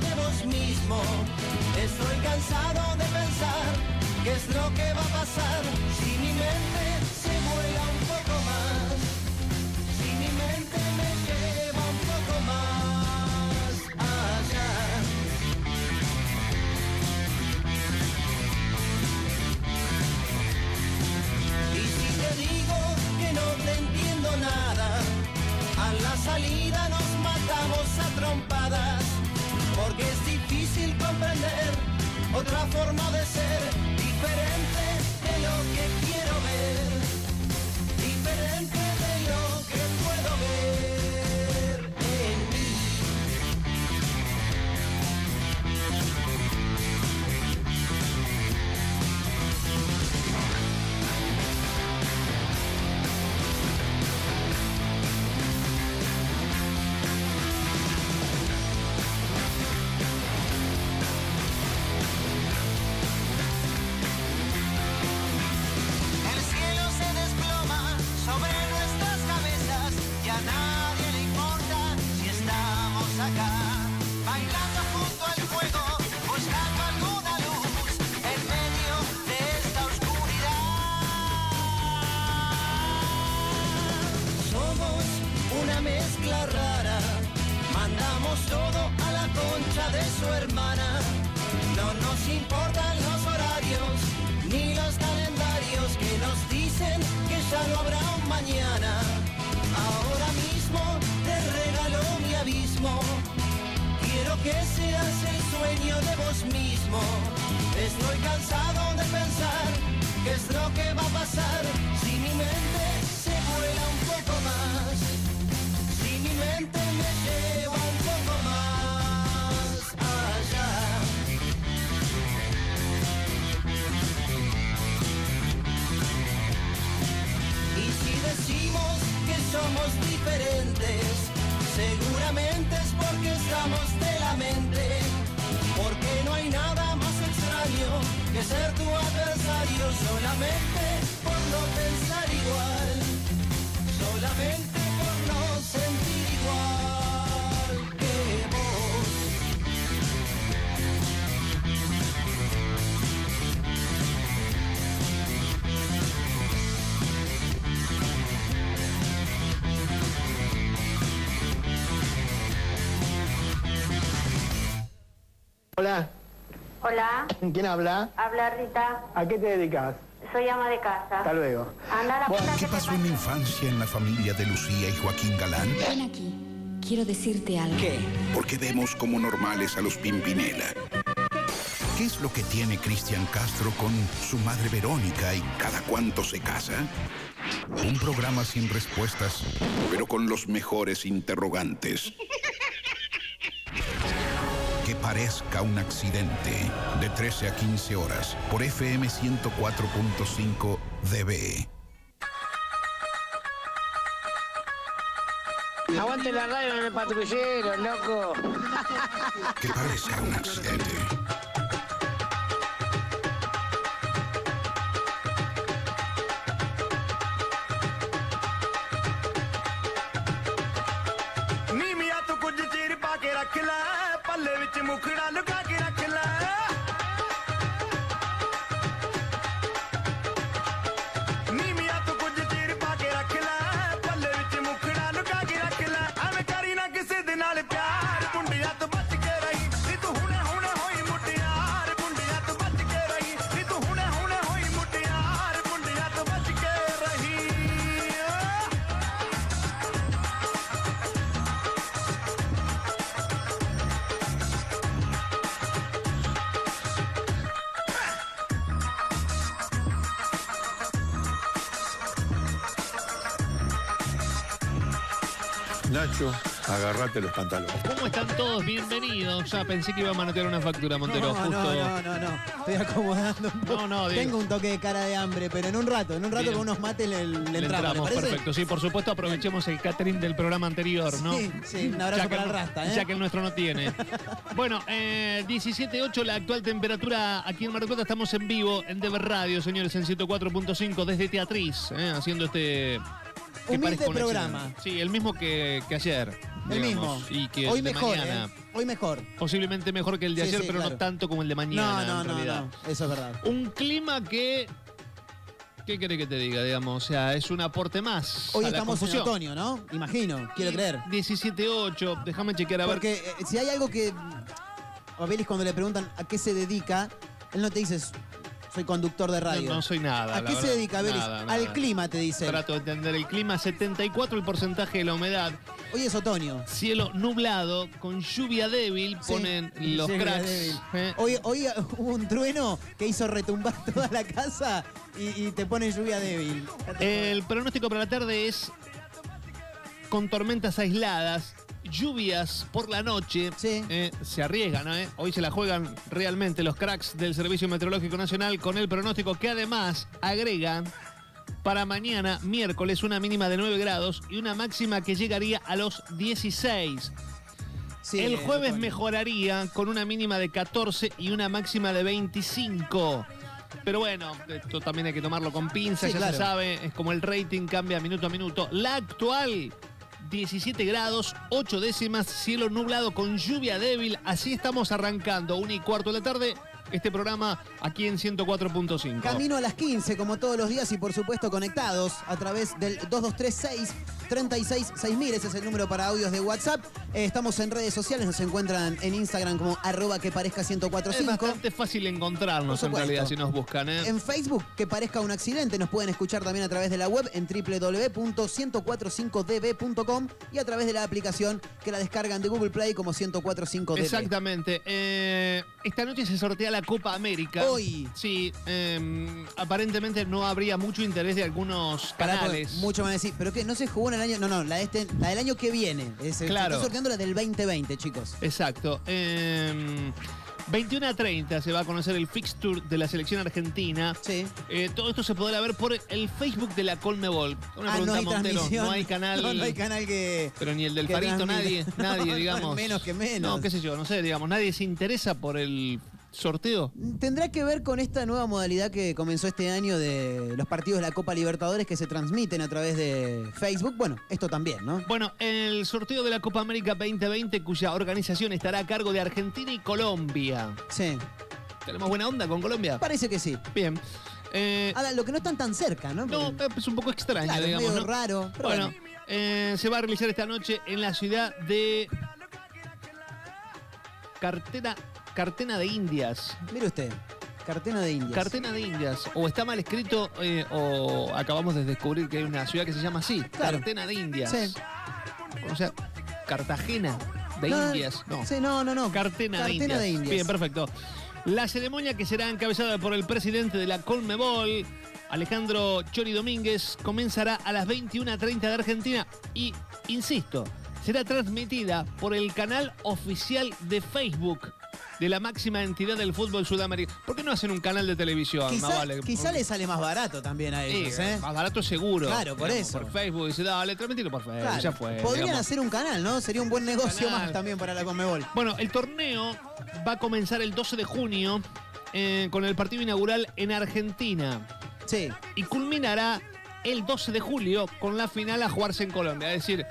de vos mismo. Estoy cansado de pensar qué es lo que va a pasar si mi mente se vuela un poco más. Si mi mente me lleva un poco más allá. Y si te digo que no te entiendo nada, a la salida nos matamos a es difícil comprender otra forma de ser, diferente de lo que quiero de su hermana. No nos importan los horarios ni los calendarios que nos dicen que ya no habrá un mañana. Ahora mismo te regalo mi abismo. Quiero que seas el sueño de vos mismo. Estoy cansado de pensar qué es lo que va a pasar si mi mente porque estamos de la mente. Porque no hay nada más extraño que ser tu adversario solamente por no pensar igual. Solamente por no sentir Hola, Hola, ¿quién habla? habla Rita. ¿A qué te dedicas? Soy ama de casa. Hasta luego. Anda a la puta ¿Qué que pasó en la infancia en la familia de Lucía y Joaquín Galán? Ven aquí. Quiero decirte algo. ¿Por qué vemos como normales a los Pimpinela? ¿Qué es lo que tiene Cristian Castro con su madre Verónica y cada cuánto se casa? Un programa sin respuestas, pero con los mejores interrogantes. Parezca un accidente. De 13 a 15 horas por FM 104.5 DB. Aguante la radio en el patrullero, loco. Que parezca un accidente. Los pantalones. ¿Cómo están todos? Bienvenidos. Ya pensé que iba a manotear una factura, Montero. No, justo. no, no, no, no. Estoy acomodando un poco. No, no. Tengo un toque de cara de hambre, pero en un rato, en un rato Bien. con unos mates le, le Le perfecto. Sí, por supuesto, aprovechemos el catering del programa anterior, ¿no? Sí, sí, un abrazo Ya que para el Rasta, ¿eh? Ya que el nuestro no tiene. bueno, eh, 17.8 la actual temperatura aquí en Mar del Plata. Estamos en vivo en Deber Radio, señores, en 104.5 desde Teatriz, ¿eh? haciendo este... que Humilde programa. Sí, el mismo que, que ayer. El digamos, mismo. Y que Hoy el de mejor, mañana, ¿eh? Hoy mejor. posiblemente mejor que el de Sí, ayer, sí, pero no tanto como el de No, mañana, no, en no, realidad. no. Eso es verdad. Un clima que. ¿Qué querés que te diga, digamos? O sea, es un aporte más. Hoy a la estamos en confusión. otoño, ¿no? Imagino, quiero creer. 17-8, déjame chequear a ver. Porque eh, si hay algo que. A Belis cuando le preguntan a qué se dedica, él no te dice soy conductor de radio. No, no soy nada. ¿A la qué se dedica, Belis? Nada, Al clima, te dice. Trato de entender el clima. 74 el porcentaje de la humedad. Hoy es otoño. Cielo nublado, con lluvia débil, Sí. ponen los cracks. ¿eh? Hoy, hoy hubo un trueno que hizo retumbar toda la casa y, y te pone lluvia débil. El pronóstico para la tarde es con tormentas aisladas, lluvias por la noche. Sí. Eh, se arriesgan, ¿eh? Hoy se la juegan realmente los cracks del Servicio Meteorológico Nacional con el pronóstico que además agregan para mañana, miércoles, una mínima de 9 grados y una máxima que llegaría a los 16. Sí, el eh, jueves mejoraría con una mínima de 14 y una máxima de 25. Pero bueno, esto también hay que tomarlo con pinzas, Sí, ya claro. se sabe, es como el rating cambia minuto a minuto. La actual, 17 grados, 8 décimas, cielo nublado con lluvia débil. Así estamos arrancando, una y cuarto de la tarde, este programa aquí en 104.5. Camino a las 15, como todos los días, y por supuesto conectados a través del 2236 366000, ese es el número para audios de WhatsApp. Eh, estamos en redes sociales, nos encuentran en Instagram como arroba que parezca Es 1045. bastante fácil encontrarnos en realidad si nos buscan, ¿eh? En Facebook, que parezca un accidente, nos pueden escuchar también a través de la web en www.1045db.com y a través de la aplicación que la descargan de Google Play como 1045db. Exactamente. Eh, esta noche se sortea la Copa América. Hoy. Sí, eh, aparentemente no habría mucho interés de algunos canales. mucho van a decir, ¿pero qué? ¿No se jugó en año? No, no, la, de este, la del año que viene. Es, Claro. está sorteando la del 2020, chicos. Exacto. Eh, 21 a 30 se va a conocer el fixture de la selección argentina. Sí. Eh, todo esto se podrá ver por el Facebook de la Colmebol. Una Ah, no pregunta, hay Montero. transmisión. No hay canal. No, no hay canal que. Pero ni el del Farito, nadie, nadie, No, no, digamos. menos que menos. No, qué sé yo, no sé, digamos, nadie se interesa por el sorteo. Tendrá que ver con esta nueva modalidad que comenzó este año de los partidos de la Copa Libertadores que se transmiten a través de Facebook. Bueno, esto también, ¿no? Bueno, el sorteo de la Copa América 2020, cuya organización estará a cargo de Argentina y Colombia. Sí. ¿Tenemos buena onda con Colombia? Parece que sí. Bien. Eh, Ahora, lo que no están tan cerca, ¿no? no, Porque- es un poco extraño, claro, es digamos. medio ¿no? raro. Pero Bueno, bueno. eh, se va a realizar esta noche en la ciudad de Cartena, Cartena de Indias. Mire usted, Cartena de Indias. Cartena de Indias. O está mal escrito eh, o acabamos de descubrir que hay una ciudad que se llama así. Claro. Cartena de Indias. Sí. O sea, Cartagena de No, Indias. No. Sí, no, no, no. Cartena, de, Cartena Indias. de Indias. Bien, perfecto. La ceremonia que será encabezada por el presidente de la Colmebol, Alejandro Chori Domínguez, comenzará a las 21.30 de Argentina y, insisto, será transmitida por el canal oficial de Facebook de la máxima entidad del fútbol sudamericano. ¿Por qué no hacen un canal de televisión? Quizá, Más vale. quizá le sale más barato también a Sí, ellos, ¿eh? Más barato seguro. Claro, por Digamos, eso. Por Facebook. Dice, dale, transmitilo por Facebook. Claro. Ya fue. Podrían digamos. hacer un canal, ¿no? Sería un buen negocio Canal. más también para la Conmebol. Bueno, el torneo va a comenzar el 12 de junio eh, con el partido inaugural en Argentina Sí. y culminará el 12 de julio con la final a jugarse en Colombia. Es decir,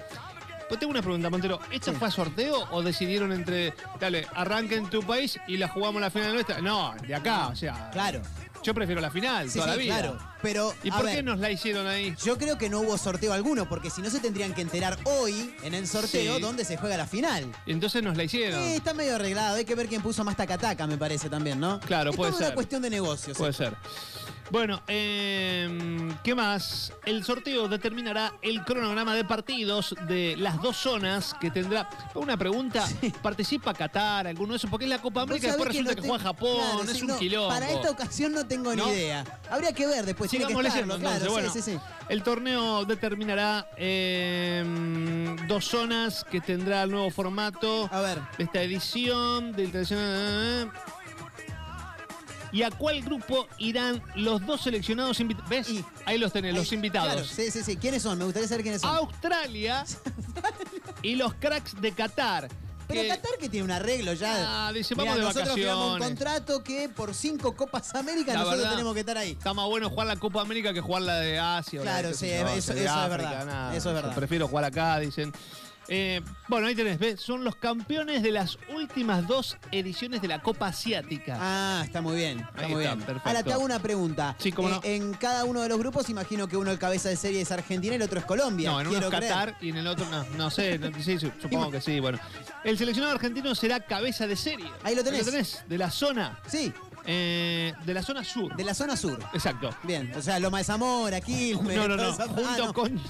pues tengo una pregunta, Montero. ¿Esto Sí. fue a sorteo o decidieron entre, dale, arranca en tu país y la jugamos la final nuestra? No, de acá, o sea. Claro. Yo prefiero la final Sí, toda sí, la vida. claro. Pero, ¿Y a por ver, qué nos la hicieron ahí? Yo creo que no hubo sorteo alguno, porque si no se tendrían que enterar hoy en el sorteo Sí. dónde se juega la final. Entonces nos la hicieron. Sí, está medio arreglado. Hay que ver quién puso más tacataca, me parece también, ¿no? Claro, es puede todo ser. una cuestión de negocios. Puede ser. Bueno, eh, ¿qué más? El sorteo determinará el cronograma de partidos de las dos zonas que tendrá. Una pregunta, ¿participa Qatar, alguno de esos? Porque es la Copa Vos América y después sabés resulta no que, te- juega Japón, Claro, es sí, un no, quilombo. Para esta ocasión no tengo ¿No? ni idea. Habría que ver después. tiene que Sigamos estarlo, leyendo entonces. claro, bueno, sí, sí, sí. el torneo determinará eh, dos zonas que tendrá el nuevo formato A ver. de esta edición del tradicional. ¿Y a cuál grupo irán los dos seleccionados invitados? ¿Ves? Y- Ahí los tenés, los invitados. Claro, sí, sí, sí. ¿Quiénes son? Me gustaría saber quiénes son. Australia y los cracks de Qatar. Pero que- Qatar que tiene un arreglo ya. Ah, dice, Mirá, vamos de nosotros firmamos un contrato que por cinco Copas América La nosotros verdad, tenemos que estar ahí. Está más bueno jugar la Copa América que jugar la de Asia. o la Claro, de, qué sí, eso- de eso es verdad, nada. eso es verdad. Prefiero jugar acá, dicen. Eh, bueno, ahí tenés, ¿ves? Son los campeones de las últimas dos ediciones de la Copa Asiática. Ah, está muy bien. Está Ahí muy está, bien. perfecto. Ahora te hago una pregunta. Sí, cómo Eh, no. En cada uno de los grupos imagino que uno el cabeza de serie es Argentina y el otro es Colombia. no, en uno es creer. Qatar y en el otro no, no sé, no- sí, su- supongo que sí, bueno. El seleccionado argentino será cabeza de serie. Ahí lo tenés. de la zona, Sí, eh, de la zona sur. de la zona sur. Exacto. Bien, o sea, Loma de Zamora, Quilmes. No, no, no. Junto Ah, con,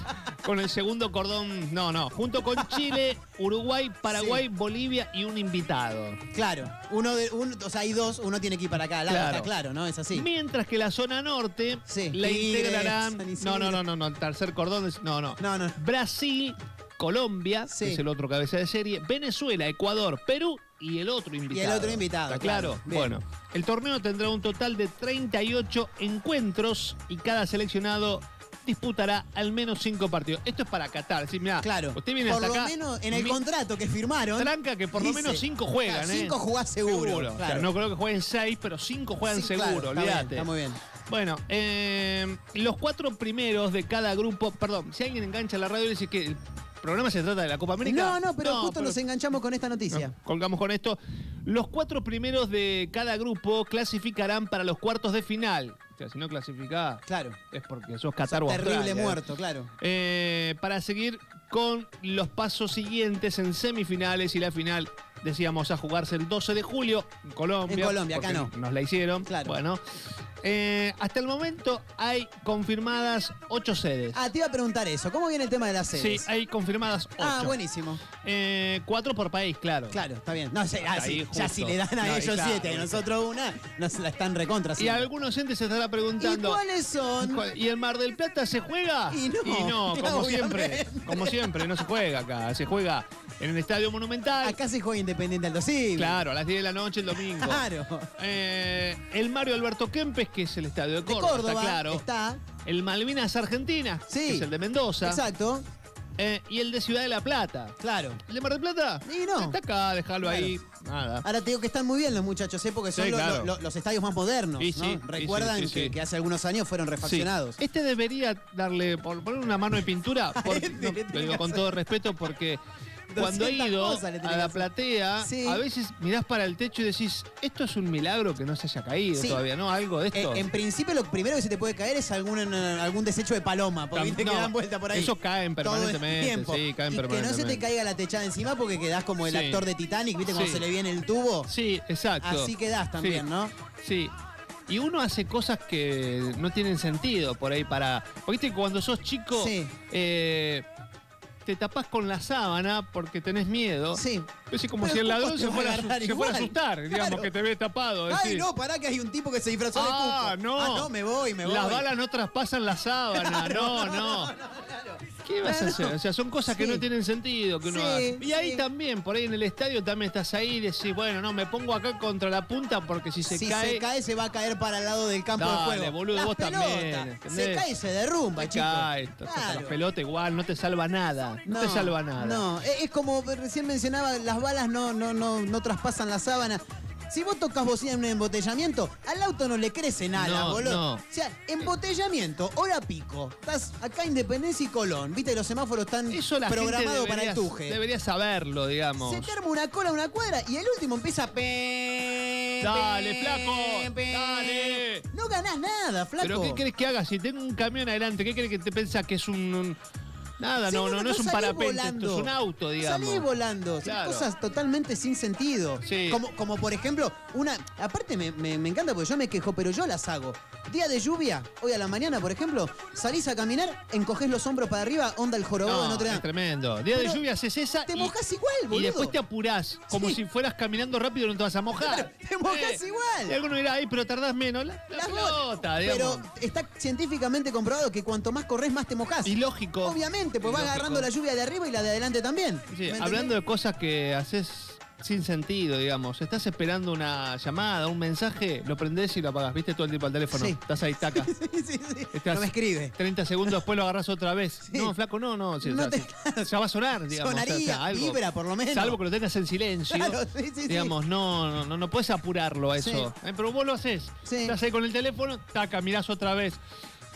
con el segundo cordón. No, no. Junto con Chile, Uruguay, Paraguay, Bolivia y un invitado. Claro, uno de, un, o sea, hay dos, uno tiene que ir para acá, lado, Claro. está claro, ¿no? Es así. Mientras que la zona norte Sí. la integrarán. No, no, no, no, no. El tercer cordón. es- No, no. No, no. Brasil, Colombia, Sí. que es el otro cabeza de serie, Venezuela, Ecuador, Perú y el otro invitado. otro invitado, ¿Está claro. Bien. Bueno, el torneo tendrá un total de 38 encuentros y cada seleccionado disputará al menos 5 partidos. Esto es para Qatar. Sí, mirá, Claro. usted viene por hasta lo acá. menos en el mi- contrato que firmaron. Tranca que por lo menos 5 juegan, claro, ¿eh? Cinco jugás seguro. O sea, claro. no creo que jueguen 6, pero 5 juegan Sí, claro, seguro, está bien, olvídate. está muy bien. Bueno, eh, los cuatro primeros de cada grupo, perdón, si alguien engancha la radio y dice que el programa se trata de la Copa América. No, no, pero justo pero- nos enganchamos con esta noticia. no, colgamos con esto. Los cuatro primeros de cada grupo clasificarán para los cuartos de final. O sea, si no clasificás, Claro. es porque sos Qatar o Terrible Australia. muerto, claro. Eh, para seguir con los pasos siguientes en semifinales y la final, decíamos, a jugarse el 12 de julio en Colombia. En Colombia, acá no. Nos la hicieron. Claro. Bueno. Eh, hasta el momento hay confirmadas ocho sedes. Ah, te iba a preguntar eso. ¿Cómo viene el tema de las sí, sedes? hay confirmadas ocho. Ah, buenísimo. Eh, cuatro por país, claro. Claro, está bien. No, ah, Ahí, sí, justo. ya si le dan a No, ellos claro, siete y a nosotros una, nos la están recontra. Y haciendo. algunos gente se estará ¿Y preguntando. cuáles son? ¿Y el Mar del Plata se juega? Y no, como obviamente. siempre. Como siempre, no se juega acá. Se juega en el Estadio Monumental. Acá se juega Independiente Aldo Civi. Claro, a las 10 de la noche el domingo. Claro. Eh, el Mario Alberto Kempes, que es el estadio de De Córdoba, Córdoba está claro. está. El Malvinas Argentina, Sí. que es el de Mendoza. Exacto. Eh, y el de Ciudad de la Plata. Claro. ¿El de Mar del Plata? Y no. Está acá, déjalo Claro. ahí. Nada. Ahora te digo que están muy bien los muchachos, ¿eh? porque son Sí, claro. los estadios más modernos. Sí, ¿no? sí, sí, Recuerdan sí, sí, que, sí. que hace algunos años fueron Sí. refaccionados. Este debería darle, por poner una mano de pintura, porque, Este no, lo digo con todo respeto, porque cuando he 200 ido a la platea, Sí. a veces mirás para el techo y decís, esto es un milagro que no se haya caído Sí. todavía, ¿no? Algo de Eh, esto. en principio lo primero que se te puede caer es algún, algún desecho de paloma, porque Tam- que no, dan vuelta por ahí. esos caen todo el permanentemente, tiempo. sí, caen y Que no se te permanentemente. caiga la techada encima porque quedás como el actor de Titanic, ¿viste? Cuando se le viene el tubo. Sí, exacto. Así quedás también. ¿no? Sí. Y uno hace cosas que no tienen sentido por ahí para. Porque cuando sos chico, Sí. eh, te tapás con la sábana porque tenés miedo. Sí. Es como Pero si el ¿cómo ladrón se fuera, a se fuera a asustar, digamos, Claro. que te ve tapado. Ay, no, pará que hay un tipo que se disfrazó Ah, de cuco. no. Ah, no, me voy, me voy. Las balas no traspasan la sábana, no, no. ¿Qué vas a hacer? O sea, son cosas que no tienen sentido que uno Sí, hace. Y ahí sí. también, por ahí en el estadio también estás ahí y decís, bueno, no, me pongo acá contra la punta porque si se si cae. se cae, se va a caer para el lado del campo de juego. boludo, Las vos también. Se cae y se derrumba, te chicos. cae, Claro. la pelota igual, no te salva nada. No, te salva nada. No, es es como recién mencionaba, las balas no, no, no, no traspasan la sábana. Si vos tocas bocina en un embotellamiento, al auto no le crecen alas, No, boludo. no. O sea, embotellamiento, hora pico. Estás acá Independencia y Colón. Viste, los semáforos están programados para el tuje. debería saberlo, digamos. Se te arma una cola, una cuadra y el último empieza a pe, Dale, pe, flaco, pe. dale. No ganás nada, flaco. ¿Pero qué querés que haga? Si tengo un camión adelante, ¿qué querés que te pensás que es un... un- Nada, Sí, no, no, no es un parapente, volando. esto es un auto, digamos. Salís volando. Son Claro. cosas totalmente sin sentido. Sí. Como, como por ejemplo, una. Aparte me, me- me encanta porque yo me quejo, pero yo las hago. Día de lluvia, hoy a la mañana, por ejemplo, salís a caminar, encogés los hombros para arriba, onda el jorobado de No, Notre es Dame. tremendo. Día de lluvia haces esa Te y, mojás igual, boludo. y después te apurás, como Sí. si fueras caminando rápido y no te vas a mojar. Claro, te mojás igual. Y alguno dirá, ay, pero tardás menos. La, la Las pelota, digamos. Pero está científicamente comprobado que cuanto más corres, más te mojás. Y lógico. Obviamente, pues vas agarrando la lluvia de arriba y la de adelante también. Sí, ¿Me entendés? hablando de cosas que haces sin sentido, digamos. Estás esperando una llamada, un mensaje, lo prendés y lo apagás. ¿Viste todo el tiempo al teléfono? Sí. Estás ahí, taca. Sí, sí, sí. Estás No me escribe. 30 segundos después lo agarrás otra vez. Sí. No, flaco, no, no. sí, No o sea, te- sí, ya va a sonar, digamos. Sonaría, o sea, algo. vibra, por lo menos. Salvo que lo tengas en silencio. Claro, sí, sí, sí. digamos, no, no, no, no puedes apurarlo a eso. Eh, pero vos lo haces. Estás ahí con el teléfono, taca, mirás otra vez.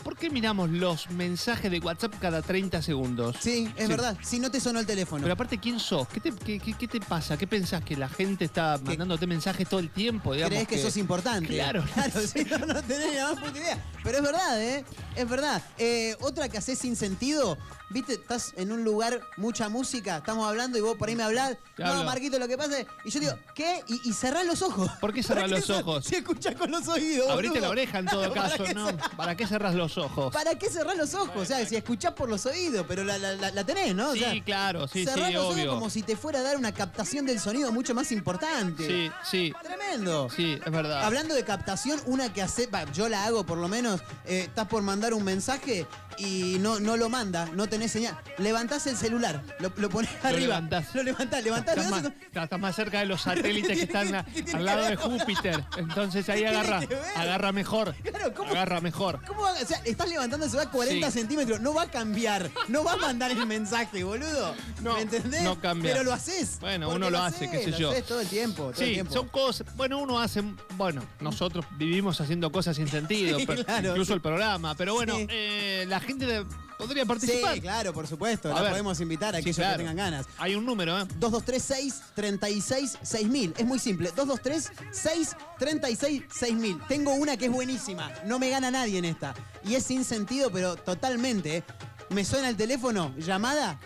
¿Por qué miramos los mensajes de WhatsApp cada 30 segundos? Sí, es Sí. verdad. Si no te sonó el teléfono. Pero aparte, ¿quién sos? ¿Qué te, qué, qué- qué te pasa? ¿Qué pensás? ¿Que la gente está mandándote mensajes todo el tiempo? Digamos ¿Crees que, sos importante? Claro. Claro, sí, no, no tenés ni la más puta idea. Pero es verdad, ¿eh? Es verdad. Eh, otra que haces sin sentido, viste, estás en un lugar, mucha música, estamos hablando y vos por ahí me hablás. Te No, hablo. Marquito, lo que pasa es... Y yo digo, ¿qué? Y, y cerrás los ojos. ¿Por qué cerrás ¿Para los ojos? Si escuchás con los oídos, Abrite boludo. la oreja en todo Claro, ¿para caso, qué ¿no? ¿Para qué cerrás los ojos? ¿Para qué cerrás los ojos? O sea, si escuchás por los oídos, pero la, la- la- la tenés, ¿no? O Sí, claro, sí, cerrás sí, los ojos obvio. como si te fuera a dar una captación del sonido mucho más importante. Sí, sí, Tremendo. sí, es verdad. Hablando de captación, una que hace, yo la hago por lo menos, eh, estás por mandar un mensaje y no, no lo manda, no tenés señal. Levantás el celular, lo, lo pones arriba. levantás. Lo levantás, levantás. Estás lo más, estás más cerca de los satélites que están a- ¿Qué tiene al lado de Júpiter. Entonces ahí ¿Qué tiene agarra, agarra mejor. Claro, ¿cómo- Agarra mejor. O sea, estás levantando se va a 40 Sí. centímetros, no va a cambiar, no va a mandar el mensaje, boludo. No, ¿Me entendés? no cambia. Pero lo haces. Bueno, uno lo hace, qué sé lo yo. haces todo el tiempo, todo el Sí, tiempo. son cosas. Bueno, uno hace. Bueno, nosotros vivimos haciendo cosas sin sentido, Sí, pero- claro, incluso sí. el programa. Pero bueno, eh, la gente podría participar. Sí, claro, por supuesto. A la ver. podemos invitar a aquellos claro. que tengan ganas. Hay un número, ¿eh? 2236 36 6000. Es muy simple. 223 6 36 6000. Tengo una que es buenísima. No me gana nadie en esta. Y es sin sentido, pero totalmente. ¿eh? Me suena el teléfono, llamada.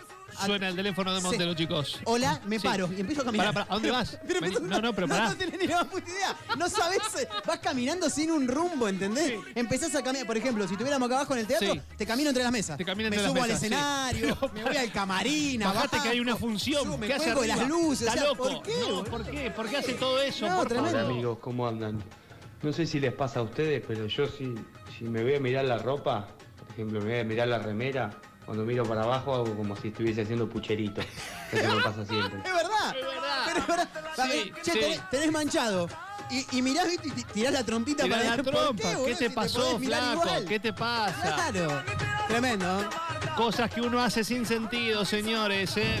Suena el teléfono de Sí. Montero, chicos. Hola, me Sí. paro y empiezo a caminar. Pará, pará, ¿a dónde vas? Pero No, no, pero no, pará. no tenés ni la más puta idea. No sabés, eh, vas caminando sin un rumbo, ¿entendés? Empezás a caminar. Por ejemplo, si estuviéramos acá abajo en el teatro, Sí. te camino entre las mesas. Te camino me entre las subo al mesas, sí. escenario, me voy al camarín, Bajate abajo, que hay una función. subo, me ¿Qué hace arriba? las luces. Está o sea, loco. ¿por qué? No? ¿por qué? ¿Por qué hace todo eso? No, tremendo. Hola amigos, ¿cómo andan? No sé si les pasa a ustedes, pero yo si, si me voy a mirar la ropa, por ejemplo, me voy a mirar la remera, cuando miro para abajo hago como si estuviese haciendo pucherito. Eso me pasa siempre. Es verdad. Es verdad. Pero es verdad. Sí, ver, che, sí. tenés, tenés manchado. Y, y mirás, viste, y ti- tirás la trompita Tirá para la ¿por trompa. ¿Qué, te Si pasó, flaco? igual. ¿Qué te pasa? Claro. Tremendo. ¿eh? Cosas que uno hace sin sentido, señores, ¿eh?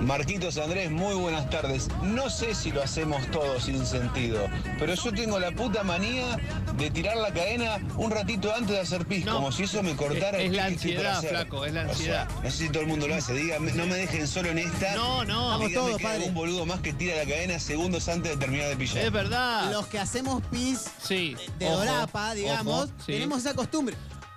Marquitos Andrés, muy buenas tardes. No sé si lo hacemos todos sin sentido, pero yo tengo la puta manía de tirar la cadena un ratito antes de hacer pis, No. como si eso me cortara Es- el es la ansiedad, hacer. flaco, es la O sea, ansiedad. no sé si todo el mundo lo hace. Dígame, no me dejen solo en esta. No, no. Vamos todos, que hay algún boludo más que tira la cadena segundos antes de terminar de pillar. Es verdad. Los que hacemos pis Sí. de ojo, dorapa, digamos, ojo, sí. tenemos esa costumbre.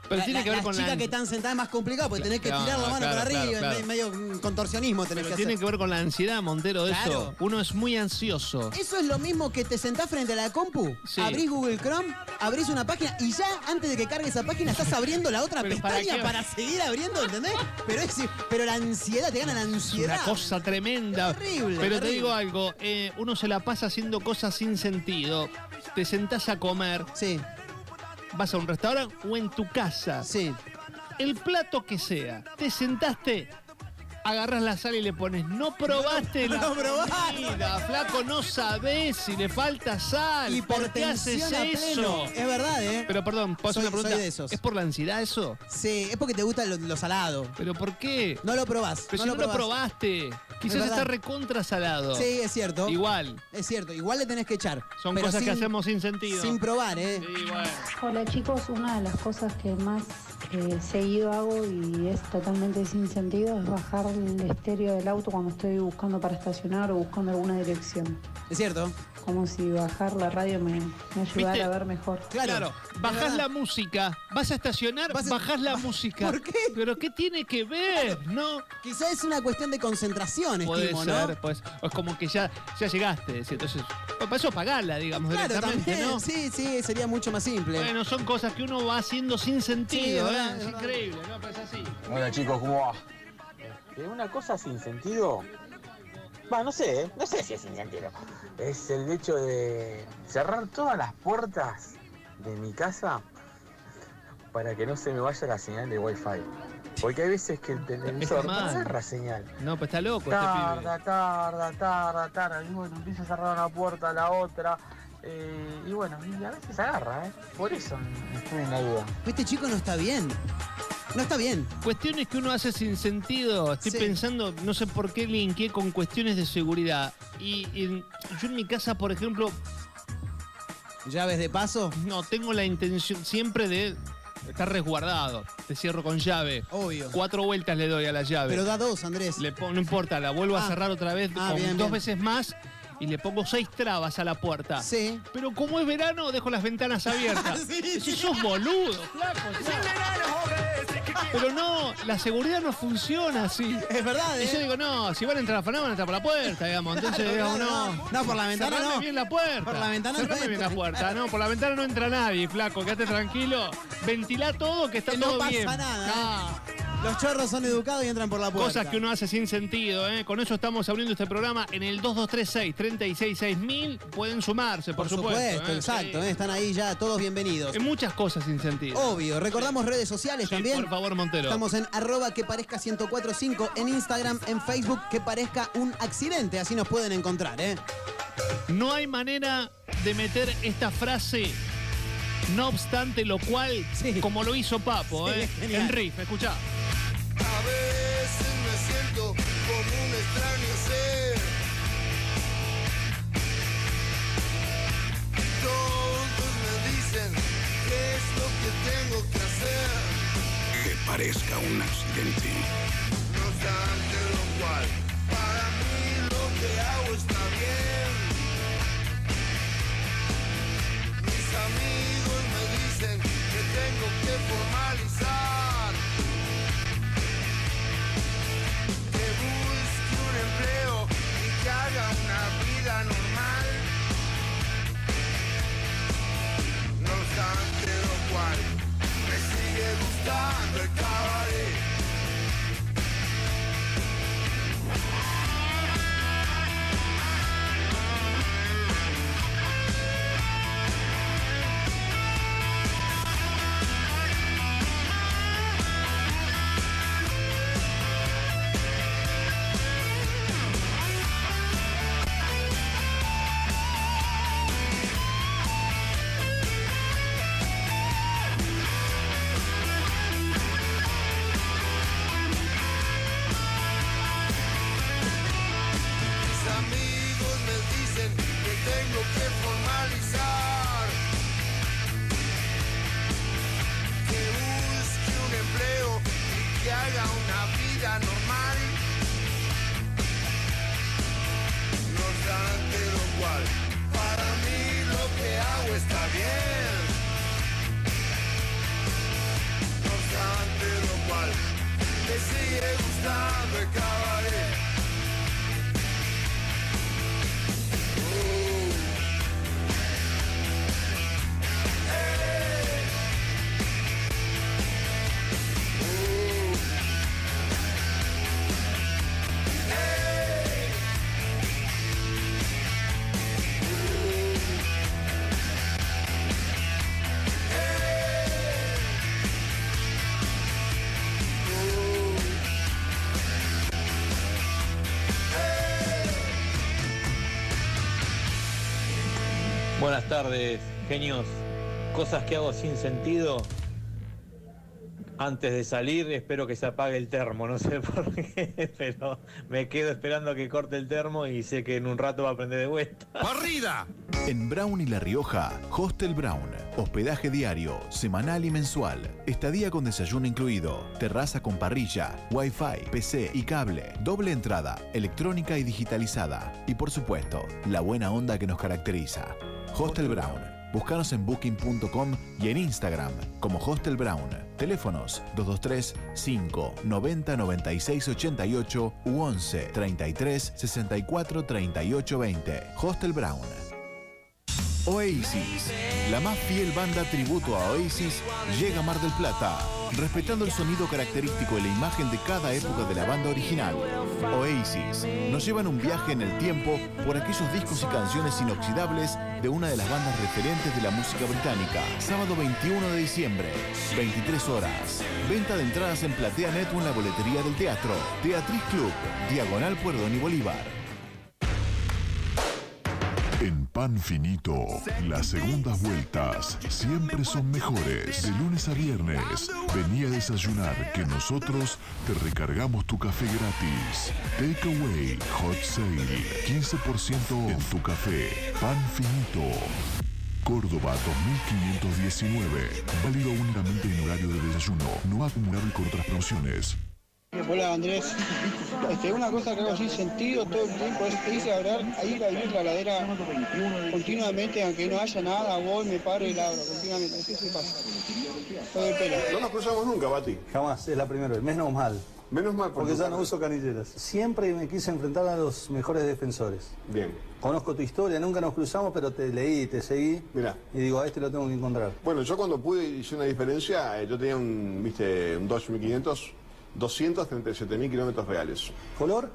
Pero La- tiene que ver las con la- chicas que están sentadas es más complicado porque tenés que Claro, tirar la mano claro, para arriba, claro, medio contorsionismo tenés Pero que tiene hacer. que ver con la ansiedad, Montero, de eso. Uno es muy ansioso. Eso es lo mismo que te sentás frente a la compu, Sí. abrís Google Chrome, abrís una página y ya antes de que cargue esa página estás abriendo la otra Pero ¿para pestaña para, seguir abriendo, ¿entendés? Pero, es, pero la ansiedad, te gana la Es ansiedad. una cosa tremenda. Terrible, Pero te digo algo, eh, uno se la pasa haciendo cosas sin sentido. Te sentás a comer, Sí, vas a un restaurante o en tu casa. sí. El plato que sea, te sentaste, agarras la sal y le pones, no probaste No, la no probaste. comida, flaco, no sabés si le falta sal. ¿Por qué haces eso? Es verdad, ¿eh? Pero perdón, ¿puedo hacer Soy- una pregunta? soy de esos. ¿Es por la ansiedad eso? Sí, es porque te gusta lo, lo salado. ¿Pero por qué? No lo probás. Pero no si no lo probaste, quizás verdad. está recontra salado. Sí, es cierto. Igual, Es cierto, igual le tenés que echar. son pero cosas que hacemos sin sentido. Sin probar, ¿eh? Sí, bueno. Hola chicos, una de las cosas que más eh, seguido hago y es totalmente sin sentido es bajar el estéreo del auto cuando estoy buscando para estacionar o buscando alguna dirección. Es cierto. Como si bajar la radio me, me ayudara ¿Viste? a ver mejor. Claro. Claro, bajás verdad. la música, vas a estacionar, Vas a- bajás la música. ¿Por qué? ¿Pero qué tiene que ver? No. Quizás es una cuestión de concentración, Puede estimo, ser, ¿no? pues. O es como que ya, ya llegaste, ¿sí? entonces. Para eso pagala, digamos, Claro, directamente, también. ¿no? Sí, sí, sería mucho más simple. Bueno, son cosas que uno va haciendo sin Sí, sentido, es verdad, ¿eh? es increíble, ¿no? Pero es así. Hola chicos, ¿cómo va? Este, una cosa sin sentido. Va, no sé, ¿eh? no sé si es sin sentido. Es el hecho de cerrar todas las puertas de mi casa para que no se me vaya la señal de wifi. Porque hay veces que el televisor no agarra señal. No, pues está loco este pibe. Tarda, tarda, tarda, tarda. Y bueno, empieza a cerrar una puerta, la otra. eh, y bueno, y a veces agarra, ¿eh? Por eso estoy en la duda. Este chico no está bien. No está bien. Cuestiones que uno hace sin sentido. Estoy Sí. pensando, no sé por qué linkeé con cuestiones de seguridad. Y, y yo en mi casa, por ejemplo, Llaves de paso. no tengo la intención siempre de está resguardado. Te cierro con llave. Obvio. Cuatro vueltas le doy a la llave. Pero da dos, Andrés. Le pon- no importa, la vuelvo a Ah. cerrar otra vez Ah, con bien, dos bien. veces más y le pongo seis trabas a la puerta. Sí. Pero como es verano, dejo las ventanas abiertas. Sí, Si sos boludo, flaco. Pero no, la seguridad no funciona así. Es verdad, Y yo ¿eh? digo, no, si van a entrar a afanar, van a entrar por la puerta, digamos. Entonces, Claro, digamos, claro, no. no. No, por la ventana Cerrame no. bien la puerta. Por la ventana no Cerrame bien la puerta. No, por la ventana no entra nadie, flaco. Quédate tranquilo. Ventilá todo, que está Que no todo pasa bien. nada, Ah. Los chorros son educados y entran por la puerta. Cosas que uno hace sin sentido, ¿eh? Con eso estamos abriendo este programa en el 2236 366000 Pueden sumarse, por, Por supuesto, ¿eh? exacto. Sí. ¿eh? Están ahí ya todos bienvenidos. En muchas cosas sin sentido. Obvio. Recordamos redes sociales Sí, también. Por favor, Montero. Estamos en arroba que parezca 1045 en Instagram, en Facebook, que parezca un accidente. Así nos pueden encontrar, ¿eh? No hay manera de meter esta frase, no obstante lo cual, Sí. como lo hizo Papo, Sí, ¿eh? genial. En riff, escuchá. A veces me siento como un extraño ser. Todos me dicen qué es lo que tengo que hacer. Que parezca un accidente. No obstante lo cual, para mí lo que hago está bien. Mis amigos me dicen que tengo que formalizar. Sigue Buenas tardes, genios. Cosas que hago sin sentido. Antes de salir espero que se apague el termo, no sé por qué, pero me quedo esperando a que corte el termo y sé que en un rato va a prender de vuelta. ¡Barrida! En Brown y La Rioja, Hostel Brown. Hospedaje diario, semanal y mensual. Estadía con desayuno incluido. Terraza con parrilla, wifi, PC y cable. Doble entrada, electrónica y digitalizada. Y por supuesto, la buena onda que nos caracteriza. Hostel Brown. Búscanos en booking.com y en Instagram como Hostel Brown. Teléfonos 223 5 90 96 88 u 11 33 64 38 20. Hostel Brown. Oasis, la más fiel banda tributo a Oasis, llega a Mar del Plata, respetando el sonido característico y la imagen de cada época de la banda original. Oasis nos lleva en un viaje en el tiempo por aquellos discos y canciones inoxidables de una de las bandas referentes de la música británica. Sábado 21 de diciembre, 23 horas. Venta de entradas en PlateaNet o en la boletería del teatro. Teatriz Club, Diagonal Puerdón y Bolívar. Pan Finito, las segundas vueltas siempre son mejores. De lunes a viernes, vení a desayunar que nosotros te recargamos tu café gratis. Take Away Hot Sale, 15% en tu café. Pan Finito. Córdoba 2519. Válido únicamente en horario de desayuno. No acumulable con otras promociones. Hola Andrés, este, una cosa que hago sin sentido todo el tiempo es que a hablar, a ir a abrir la ladera continuamente, aunque no haya nada, voy, me paro y la abro continuamente, así se pasa. Todo el pelo. No nos cruzamos nunca, Bati. Jamás, es la primera vez. Menos mal. Menos mal, porque ya no uso canilleras. Siempre me quise enfrentar a los mejores defensores. Bien. Conozco tu historia, nunca nos cruzamos, pero te leí, te seguí. Mira. Y digo, a este lo tengo que encontrar. Bueno, yo cuando pude hice una diferencia, eh, yo tenía un, viste, un Dodge 1500, 237 mil kilómetros reales. ¿Color?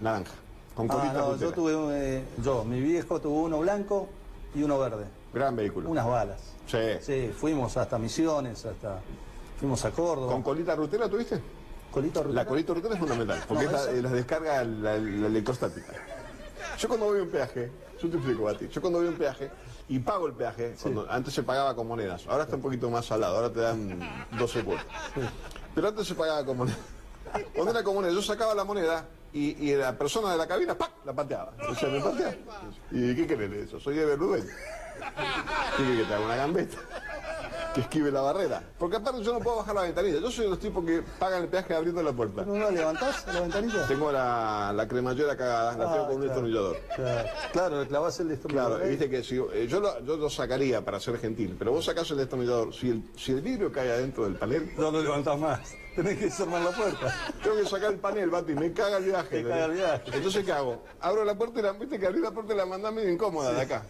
Naranja. Con Ah, colita no, rutera. yo tuve, eh, yo, mi viejo tuvo uno blanco y uno verde. Gran vehículo. Unas balas. Sí. Sí, fuimos hasta Misiones, hasta... Fuimos a Córdoba. ¿Con colita rutera tuviste? ¿Colita rutera? La colita rutera es fundamental, porque No, es la, eh, la descarga la, la electrostática. Yo cuando voy a un peaje, yo te explico, Bati, yo cuando voy a un peaje y pago el peaje, cuando- antes se pagaba con monedas, ahora está un poquito más salado, ahora te dan 12 cuotas. Pero antes se pagaba con monedas. Cuando era con monedas, yo sacaba la moneda y, y la persona de la cabina, ¡pac! la pateaba. O sea, me patea. ¿Y qué querés de eso? Soy de Rubén. ¿Qué querés que te haga una gambeta? Que esquive la barrera. Porque aparte yo no puedo bajar la ventanilla. Yo soy de los tipos que pagan el peaje abriendo la puerta. ¿No la levantás la ventanilla? Tengo la, la cremallera cagada, la Ah, tengo con un claro. destornillador. Claro, claro, clavás el destornillador. Claro, y viste que si, eh, yo, lo, yo lo sacaría para ser gentil, pero vos sacás el destornillador, si el, si el vidrio cae adentro del panel... No lo levantás más, tenés que desarmar la puerta. Tengo que sacar el panel, Bati, me caga el viaje. Te caga el viaje. Entonces, ¿qué hago? Abro la puerta y la, viste que abrí la puerta y la mandás medio incómoda de acá.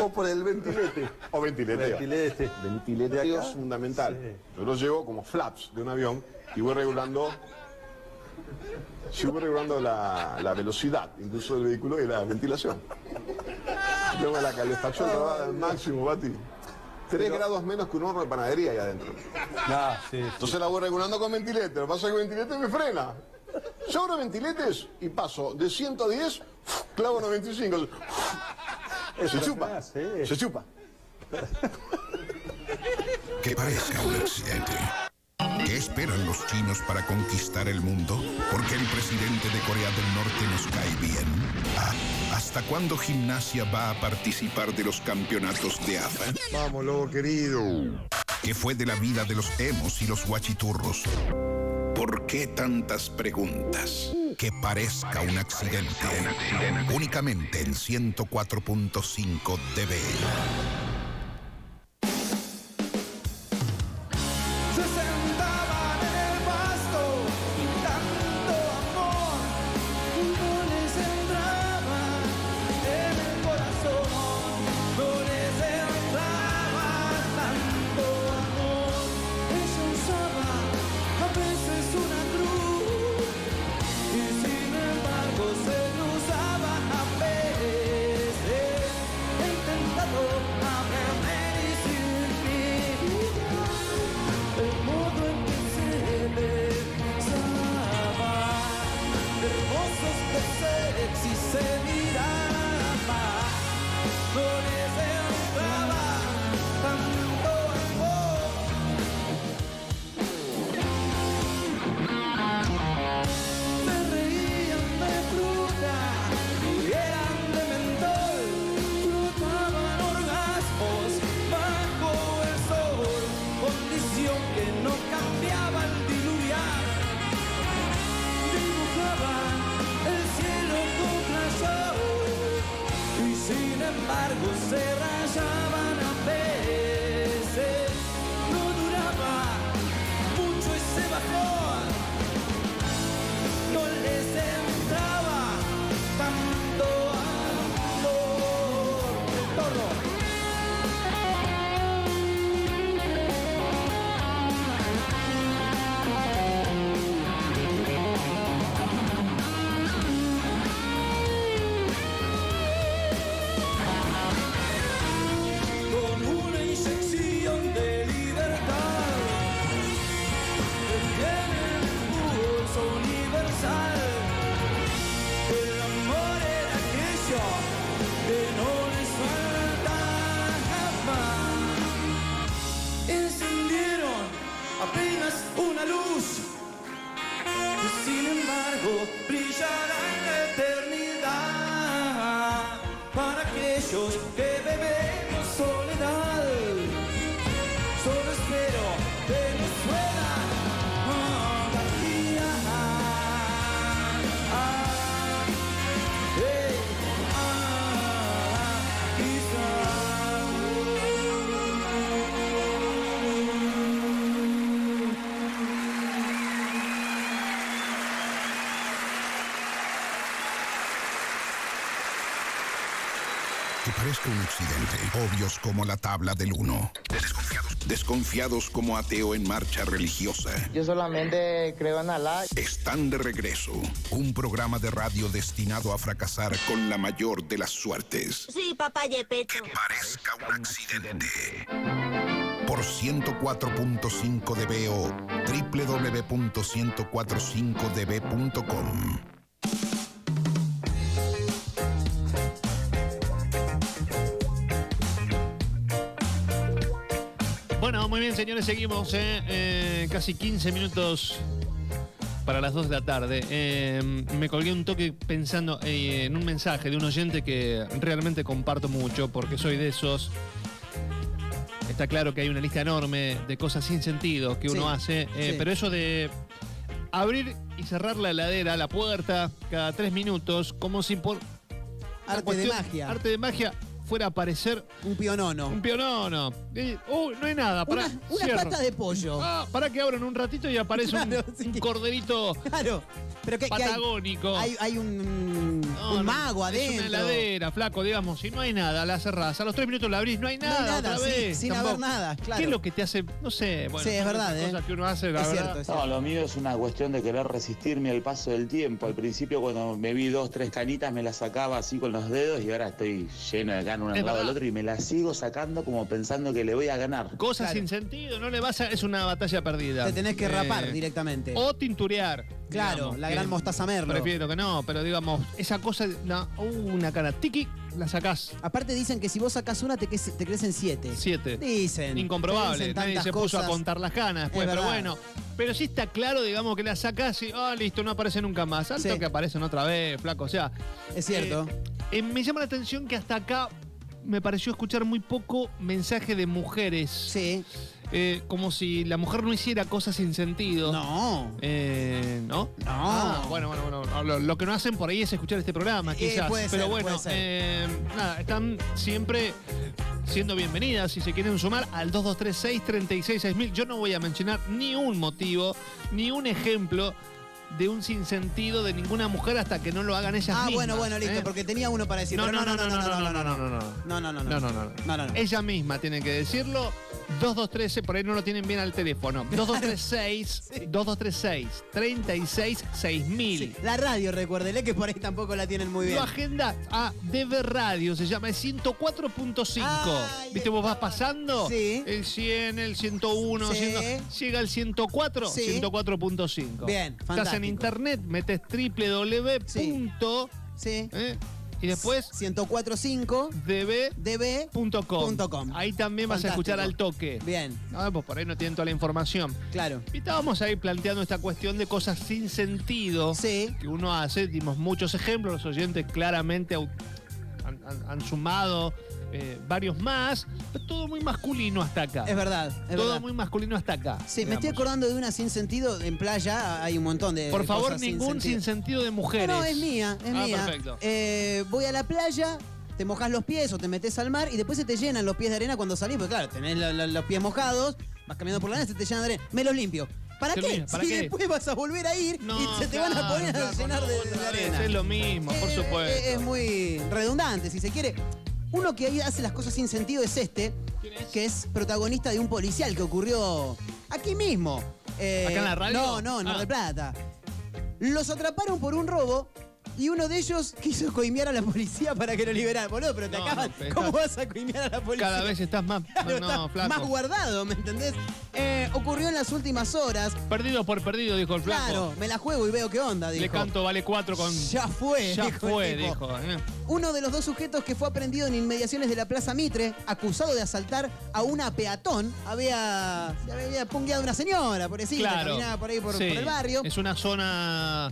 O por el ventilete. O ventilete. Ventilete. Ventilete es fundamental. Yo lo llevo como flaps de un avión y voy regulando. Sí, voy regulando la, la velocidad, incluso del vehículo y la ventilación. Tengo la calefacción trabada al máximo, Bati. Tres grados menos que un horno de panadería ahí adentro. Ah, sí, Entonces la voy regulando con ventilete. Lo que pasa es que el ventilete me frena. Yo abro ventiletes y paso de 110, clavo 95. Se chupa. Se chupa. Que parezca un accidente. ¿Qué esperan los chinos para conquistar el mundo? Porque el presidente de Corea del Norte nos cae bien. Ah, ¿Hasta cuándo gimnasia va a participar de los campeonatos de AFA? Vamos, lobo querido. ¿Qué fue de la vida de los emos y los guachiturros? ¿Por qué tantas preguntas? Que parezca un accidente. Únicamente en 104.5 dB. peores que un occidente, obvios como la tabla del 1. Desconfiados, desconfiados como ateo en marcha religiosa. Yo solamente creo en Alá. Están de regreso, un programa de radio destinado a fracasar con la mayor de las suertes. Sí, papá Yepecho. Que parezca un accidente. Por 104.5 dBo, www.145db.com. señores, seguimos. eh, eh, casi 15 minutos para las 2 de la tarde. Eh, me colgué un toque pensando en un mensaje de un oyente que realmente comparto mucho porque soy de esos. Está claro que hay una lista enorme de cosas sin sentido que uno Sí, hace, sí. pero eso de abrir y cerrar la heladera, la puerta, cada tres minutos, como si por. Arte de magia. Arte de magia fuera a aparecer. Un pionono. Un pionono. Uy, no hay nada. Una, una pata de pollo. Ah, para que abran un ratito y aparece un- Claro, un, corderito Claro. Pero que, que hay- patagónico. hay, hay un, No, un no, mago Es adentro. una heladera, flaco, digamos. Si no hay nada, la cerrás. A los tres minutos la abrís, no hay No hay nada. nada, otra sí, vez, sin tampoco. haber nada, claro. ¿Qué es lo que te hace? No sé. Bueno, Sí, es son verdad, esas ¿eh? cosas que uno hace, la Es verdad. cierto, es No, lo mío es una cuestión de querer resistirme al paso del tiempo. Al principio cuando me vi dos, tres canitas me las sacaba así con los dedos y ahora estoy lleno de canas uno Es al lado del otro y me las sigo sacando como pensando que le voy a ganar. Cosas Claro. sin sentido, no le vas a. Es una batalla perdida. Te tenés que Eh, rapar directamente. O tinturear. Claro, digamos, la gran mostaza merlo. Prefiero que no, pero digamos, esa cosa, una, uh, una cara tiki, la sacás. Aparte dicen que si vos sacás una te, te crecen siete. Siete. Dicen. Incomprobable. Dicen Nadie se puso a contar las canas después, Es pero bueno. Pero sí está claro, digamos, que la sacás y, ah, listo, no aparece nunca más. Alto Sí. que aparecen otra vez, flaco. O sea. Es cierto. eh, eh, me llama la atención que hasta acá me pareció escuchar muy poco mensaje de mujeres. Sí. Eh, como si la mujer no hiciera cosas sin sentido. No. Eh, ¿No? No. Ah, bueno, bueno, bueno. Lo, lo que no hacen por ahí es escuchar este programa, Eh, quizás. Pero bueno, puede ser. eh, nada, están siempre siendo bienvenidas si se quieren sumar al 2236-366000. Yo no voy a mencionar ni un motivo, ni un ejemplo de un sinsentido de ninguna mujer hasta que no lo hagan ellas Ah, mismas. bueno, bueno, listo, ¿eh? porque tenía uno para decir. No, pero no, no, no, no, no, no, no, no, no, no. No, no, no, No, no, no. no. No, no, no. Ella misma tiene que decirlo. 2213, por ahí no lo tienen bien al teléfono. 2236, 2236, 366000. Sí, La radio, recuérdele que por ahí tampoco la tienen muy bien. Lo agenda a DB Radio, se llama, es 104.5. Ay, ¿Viste? Vos vas pasando Sí. el 100, el 101, Sí. 100, llega el 104, Sí. 104.5. Bien, Estás fantástico. en internet, metes www. Sí. ¿eh? Y después 1045 db.com. Ahí también vas a escuchar al toque. Bien, Ah, pues por ahí no tienen toda la información. claro. Y estábamos ahí planteando esta cuestión de cosas sin sentido Sí. que uno hace. Dimos muchos ejemplos, los oyentes claramente au- han, han- han sumado eh, varios más. Pero todo muy masculino hasta acá. Es verdad, es todo verdad. muy masculino hasta acá. Sí, me estoy acordando de una sin sentido. En playa hay un montón de. Por de favor, cosas sin ningún sentido. sin sentido de mujeres. No, no, es mía, es Ah, mía. perfecto. Eh, voy a la playa, te mojas los pies o te metes al mar y después se te llenan los pies de arena cuando salís, porque claro, tenés la- la- los pies mojados, vas caminando por la arena, se te llenan de arena. Me los limpio. ¿Para qué? lo limpio, ¿para si qué? después vas a volver a ir No, y se te van a claro, poner a llenar de, de vez, arena. Es lo mismo, por Eh, supuesto. eh, Es muy redundante, si se quiere. Uno que ahí hace las cosas sin sentido es este, que es protagonista de un policial que ocurrió aquí mismo. Eh, ¿Acá en la radio? No, no, en Mar Ah. del Plata. Los atraparon por un robo y uno de ellos quiso coimear a la policía para que lo liberaran. Boludo, pero te No, acaban. no, ¿Cómo vas a coimear a la policía? Cada vez estás más. Claro, no, está flaco. más guardado, ¿me entendés? Eh, ocurrió en las últimas horas. Perdido por perdido, dijo el flaco. Claro, me la juego y veo qué onda, dijo. Le canto vale 4 con. Ya fue, Ya dijo fue, dijo. eh. Uno de los dos sujetos que fue aprendido en inmediaciones de la Plaza Mitre, acusado de asaltar a una peatón, había, se había pungueado una señora, pobrecita, Claro. caminaba por ahí por, Sí, por el barrio. Es una zona.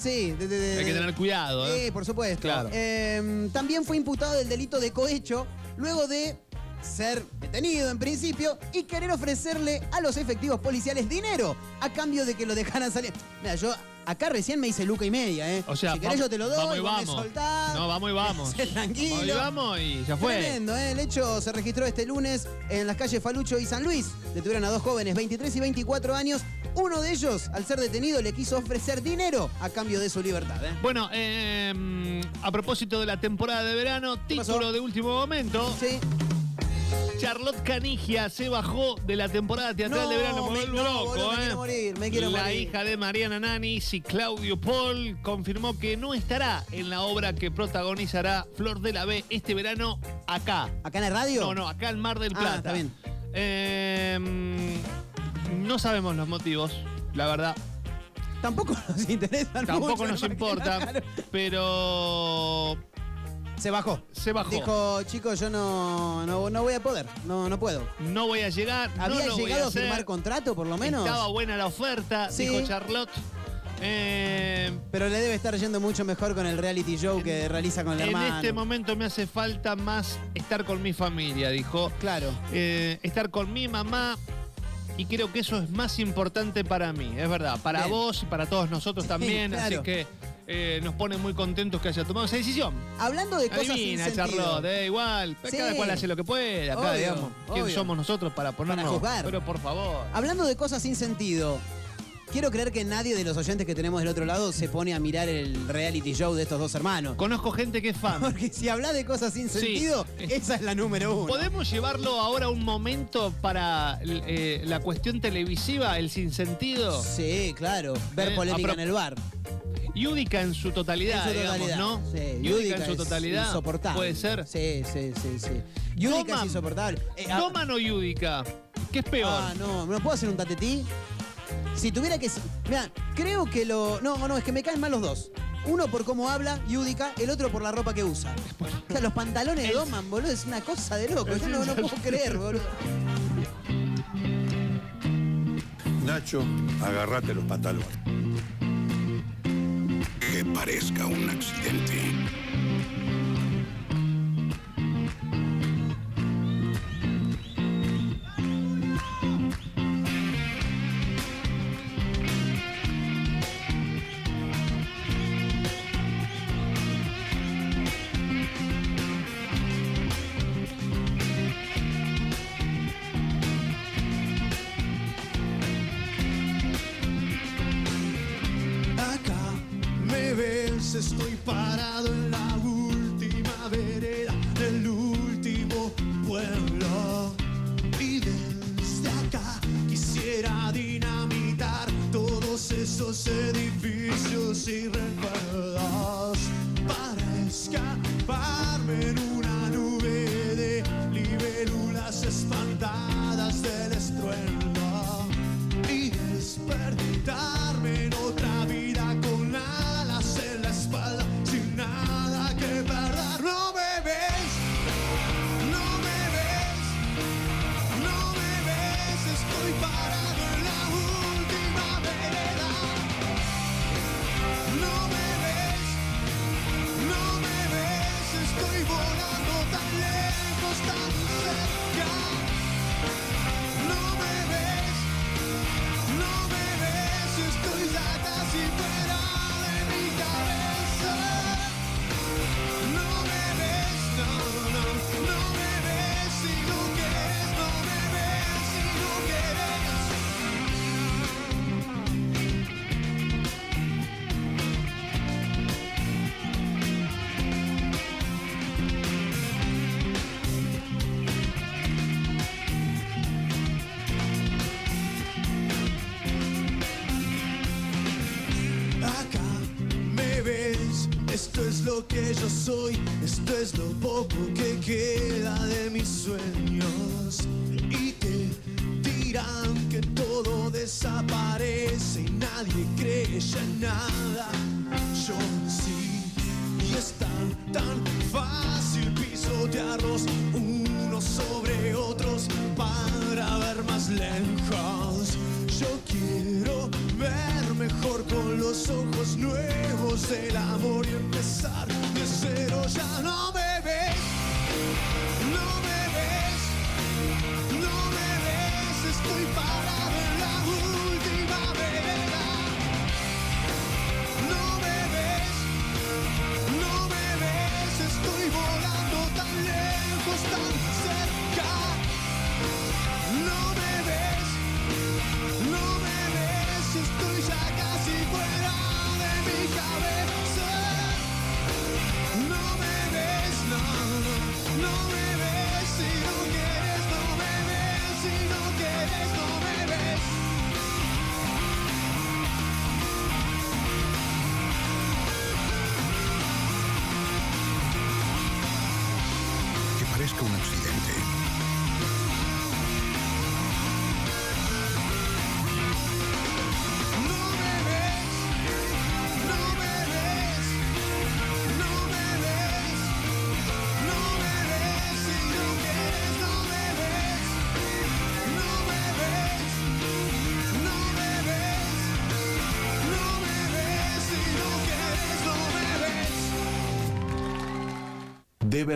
Sí, de- de- de- Hay que tener cuidado, ¿eh? Sí, por supuesto. Claro. Eh, también fue imputado del delito de cohecho luego de ser detenido en principio y querer ofrecerle a los efectivos policiales dinero a cambio de que lo dejaran salir. Mira, yo acá recién me hice luca y media, ¿eh? O sea, si querés yo te lo doy, vamos y vos me vamos. soltás. No, vamos y vamos. Sé tranquilo. Vamos y vamos y ya fue. Tremendo, ¿eh? El hecho se registró este lunes en las calles Falucho y San Luis. Detuvieron a dos jóvenes, 23 y 24 años. Uno de ellos, al ser detenido, le quiso ofrecer dinero a cambio de su libertad. ¿eh? Bueno, eh, a propósito de la temporada de verano, título de último momento. Sí. Charlotte Canigia se bajó de la temporada teatral No, de verano. Me no, loco, boludo, me ¿eh? quiero morir, me quiero la morir. hija de Mariana Nanis y Claudio Paul confirmó que no estará en la obra que protagonizará Flor de la B este verano acá. ¿Acá en la radio? No, no, acá en Mar del Ah, Plata. está bien. Eh, no sabemos los motivos, la verdad. Tampoco nos interesan Tampoco mucho, nos ¿no? importa, Claro. pero Se bajó. se bajó. Dijo, chicos, yo no, no, no voy a poder, no, no puedo. no voy a llegar. no ¿Había llegado a, firmar contrato, por lo menos? Estaba buena la oferta, Sí. dijo Charlotte. Eh, Pero le debe estar yendo mucho mejor con el reality show que realiza con el en hermano. este momento me hace falta más estar con mi familia, dijo. Claro. Eh, estar con mi mamá. Y creo que eso es más importante para mí, es verdad. Para Bien. vos y para todos nosotros también. claro. Así que eh, nos pone muy contentos que haya tomado esa decisión. Hablando de cosas Adivina, sin sentido. Charlotte, eh, igual. Sí. Cada cual hace lo que puede acá, Obvio, digamos. ¿Quién obvio. somos nosotros para ponernos? juzgar. Pero por favor. Hablando de cosas sin sentido, quiero creer que nadie de los oyentes que tenemos del otro lado se pone a mirar el reality show de estos dos hermanos. Conozco gente que es fan. Porque si habla de cosas sin Sí. sentido, esa es la número uno. ¿Podemos llevarlo ahora a un momento para eh, la cuestión televisiva, el sinsentido? Sí, claro. Ver Eh, polémica a pro- en el bar. Yudica en su totalidad, En su digamos, totalidad. ¿no? Sí, Yudica en su es totalidad. Insoportable. Puede ser. Sí, sí, sí, sí. Yudica es Doman. insoportable. Eh, ah, ¿Doman o Yudica? ¿Qué es peor? Ah, no, ¿no puedo hacer un tatetí? Si tuviera que. Mira, creo que lo. No, no, es que me caen mal los dos. Uno por cómo habla, Yudica, el otro por la ropa que usa. O sea, los pantalones de Doman, boludo, es una cosa de loco. Yo no, no puedo creer, boludo. Nacho, agárrate los pantalones. Que parezca un accidente. Soy, esto es lo poco que queda de mis sueños. Y que dirán que todo desaparece y nadie cree ya en nada. Yo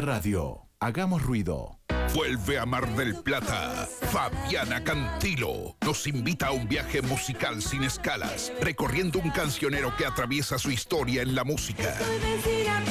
Radio. Hagamos ruido. Vuelve a Mar del Plata. Fabiana Cantilo nos invita a un viaje musical sin escalas, recorriendo un cancionero que atraviesa su historia en la música.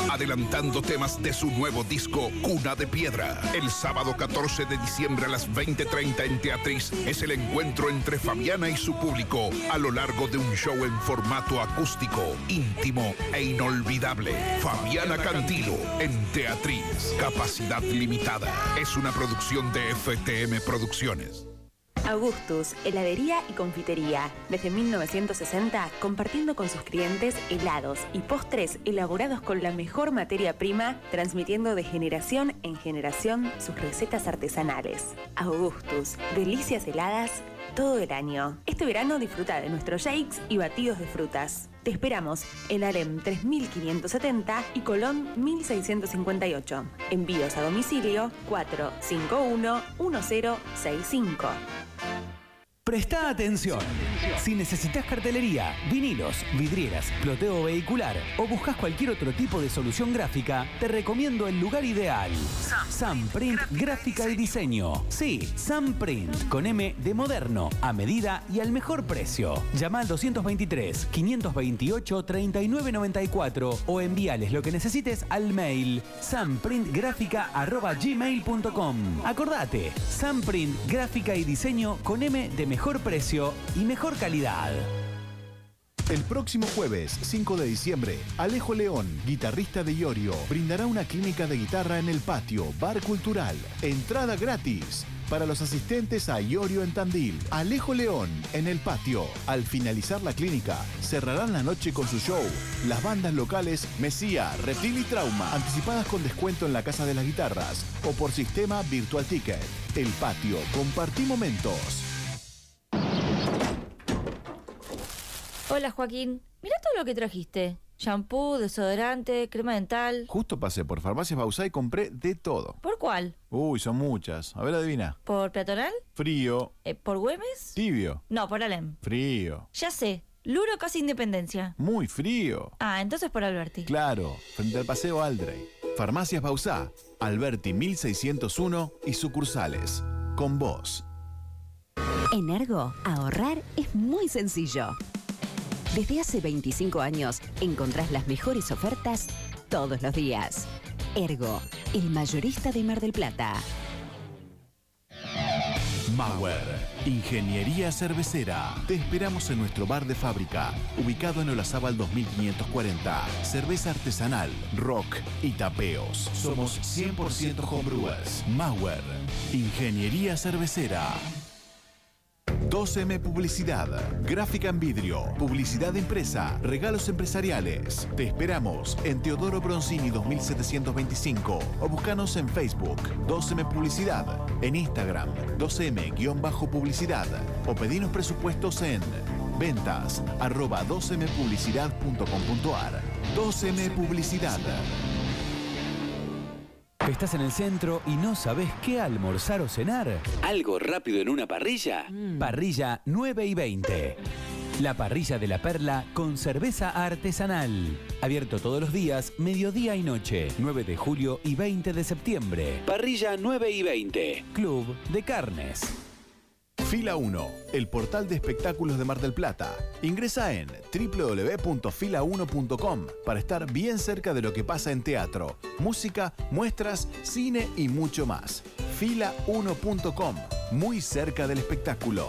Adelantando temas de su nuevo disco Cuna de Piedra. El sábado 14 de diciembre a las 20:30 en Teatriz es el encuentro entre Fabiana y su público a lo largo de un show en formato acústico, íntimo e inolvidable. Fabiana Cantilo en Teatriz. Capacidad limitada. Es una producción de FTM Producciones. Augustus, heladería y confitería. Desde 1960, compartiendo con sus clientes helados y postres elaborados con la mejor materia prima, transmitiendo de generación en generación sus recetas artesanales. Augustus, delicias heladas todo el año. Este verano disfruta de nuestros shakes y batidos de frutas. Te esperamos en Alem 3570 y Colón 1658. Envíos a domicilio 451-1065. Presta atención. Si necesitas cartelería, vinilos, vidrieras, ploteo vehicular o buscas cualquier otro tipo de solución gráfica, te recomiendo el lugar ideal. Sam Print Gráfica y Diseño. Sí, Sam Print con M de moderno, a medida y al mejor precio. Llama al 223 528 3994 o envíales lo que necesites al mail samprintgrafica@gmail.com. Acordate, Sam Print Gráfica y Diseño con M de mejor precio y mejor calidad. El próximo jueves, 5 de diciembre, Alejo León, guitarrista de Iorio, brindará una clínica de guitarra en el patio Bar Cultural. Entrada gratis para los asistentes a Iorio en Tandil. Alejo León en el patio. Al finalizar la clínica, cerrarán la noche con su show. Las bandas locales Mesía, Reptil y Trauma, anticipadas con descuento en la Casa de las Guitarras o por sistema Virtual Ticket. El patio, compartí momentos. Hola Joaquín, mira todo lo que trajiste. Shampoo, desodorante, crema dental. Justo pasé por Farmacias Bausá y compré de todo. ¿Por cuál? Uy, son muchas. A ver, adivina. ¿Por peatonal? Frío. Eh, ¿Por Güemes? Tibio. No, por Alem. Frío. Ya sé, Luro casi Independencia. Muy frío. Ah, entonces por Alberti. Claro, frente al Paseo Aldrey. Farmacias Bausá, Alberti 1601 y sucursales. Con vos. En Ergo, ahorrar es muy sencillo. Desde hace 25 años encontrás las mejores ofertas todos los días. Ergo, el mayorista de Mar del Plata. Mauer, Ingeniería Cervecera. Te esperamos en nuestro bar de fábrica, ubicado en Olazábal 2540. Cerveza artesanal, rock y tapeos. Somos 100% homebrewers. Mauer, Ingeniería Cervecera. 2M Publicidad, gráfica en vidrio, publicidad impresa, regalos empresariales. Te esperamos en Teodoro Bronzini 2725 o búscanos en Facebook 2M Publicidad, en Instagram 2M-publicidad o pedinos presupuestos en ventas arroba 2mpublicidad.com.ar 2M Publicidad. ¿Estás en el centro y no sabes qué almorzar o cenar? ¿Algo rápido en una parrilla? Parrilla 9 y 20. La parrilla de la perla con cerveza artesanal. Abierto todos los días, mediodía y noche. 9 de julio y 20 de septiembre. Parrilla 9 y 20. Club de Carnes. Fila 1, el portal de espectáculos de Mar del Plata. Ingresa en www.fila1.com para estar bien cerca de lo que pasa en teatro, música, muestras, cine y mucho más. Fila1.com, muy cerca del espectáculo.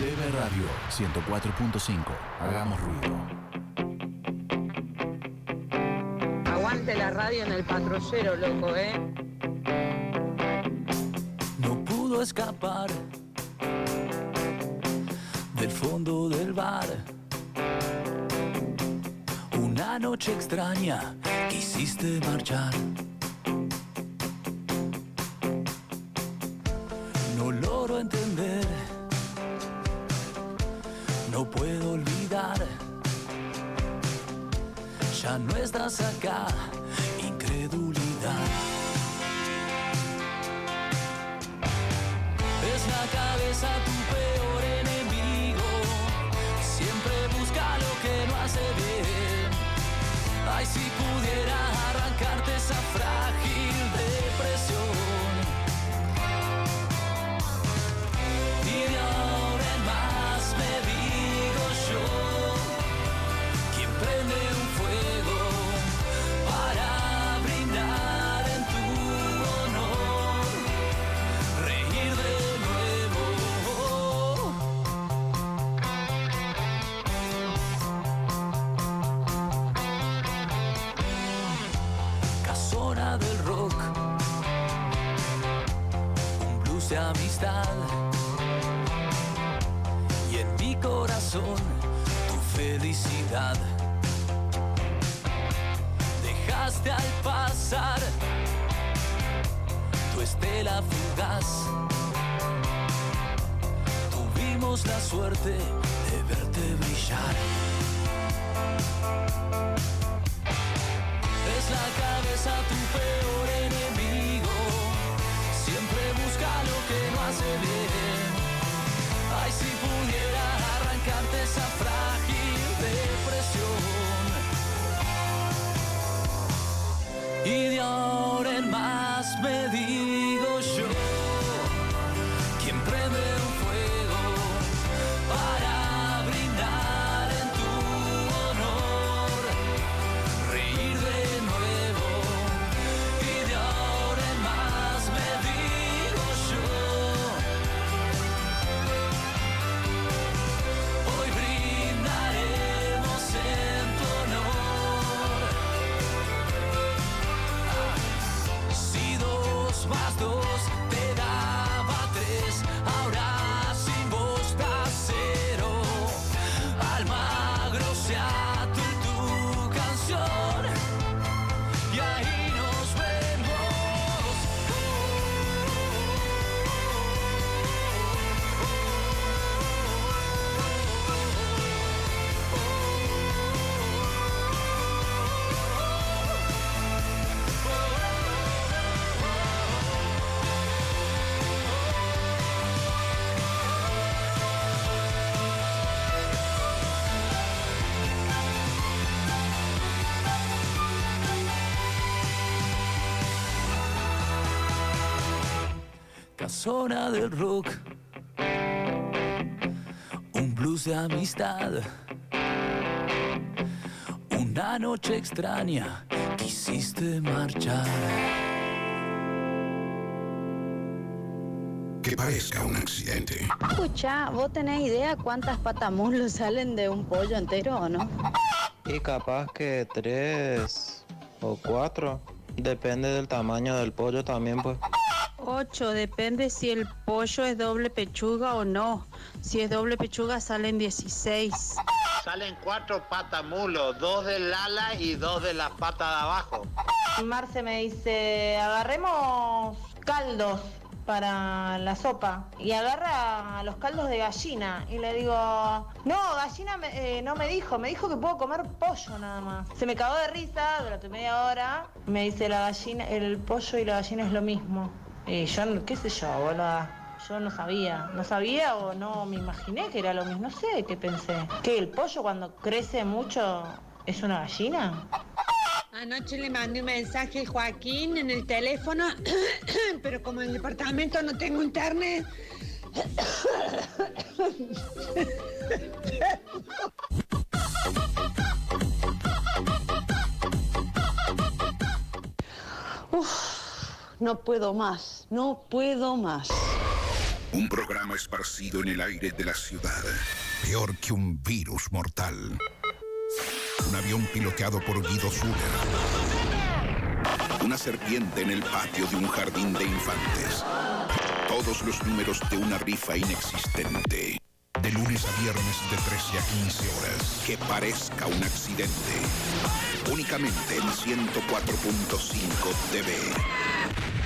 DB Radio 104.5. Hagamos ruido. Aguante la radio en el patrullero, loco, ¿eh? Pudo escapar del fondo del bar. Una noche extraña quisiste marchar. No logro entender, no puedo olvidar. Ya no estás acá, incredulidad. Cabeza tu Dejaste al pasar tu estela fugaz. Tuvimos la suerte de verte brillar. Es la cabeza tu peor enemigo. Siempre busca lo que no hace bien. Ay, si pudiera arrancarte esa frágil Casona del rock, un blues de amistad, una noche extraña, quisiste marchar. Que parezca un accidente. Escucha, ¿vos tenés idea cuántas patamuslos salen de un pollo entero o no? Y capaz que tres o cuatro. Depende del tamaño del pollo también, pues. 8, depende si el pollo es doble pechuga o no. Si es doble pechuga salen 16. Salen cuatro patamulos, dos del ala y dos de la pata de abajo. Marce me dice, agarremos caldos para la sopa y agarra los caldos de gallina y le digo, no, gallina me- eh, no me dijo, me dijo que puedo comer pollo nada más. Se me cagó de risa durante media hora, me dice la gallina, el pollo y la gallina es lo mismo. Y yo, qué sé yo, boluda. Yo no sabía, no sabía o no me imaginé que era lo mismo, no sé qué pensé. ¿Que el pollo cuando crece mucho es una gallina? Anoche le mandé un mensaje a Joaquín en el teléfono, pero como en el departamento no tengo internet. Uf, no puedo más, no puedo más. Un programa esparcido en el aire de la ciudad. Peor que un virus mortal. Un avión piloteado por Guido Zuller. Una serpiente en el patio de un jardín de infantes. Todos los números de una rifa inexistente. De lunes a viernes de 13 a 15 horas. Que parezca un accidente. Únicamente en 104.5 TV.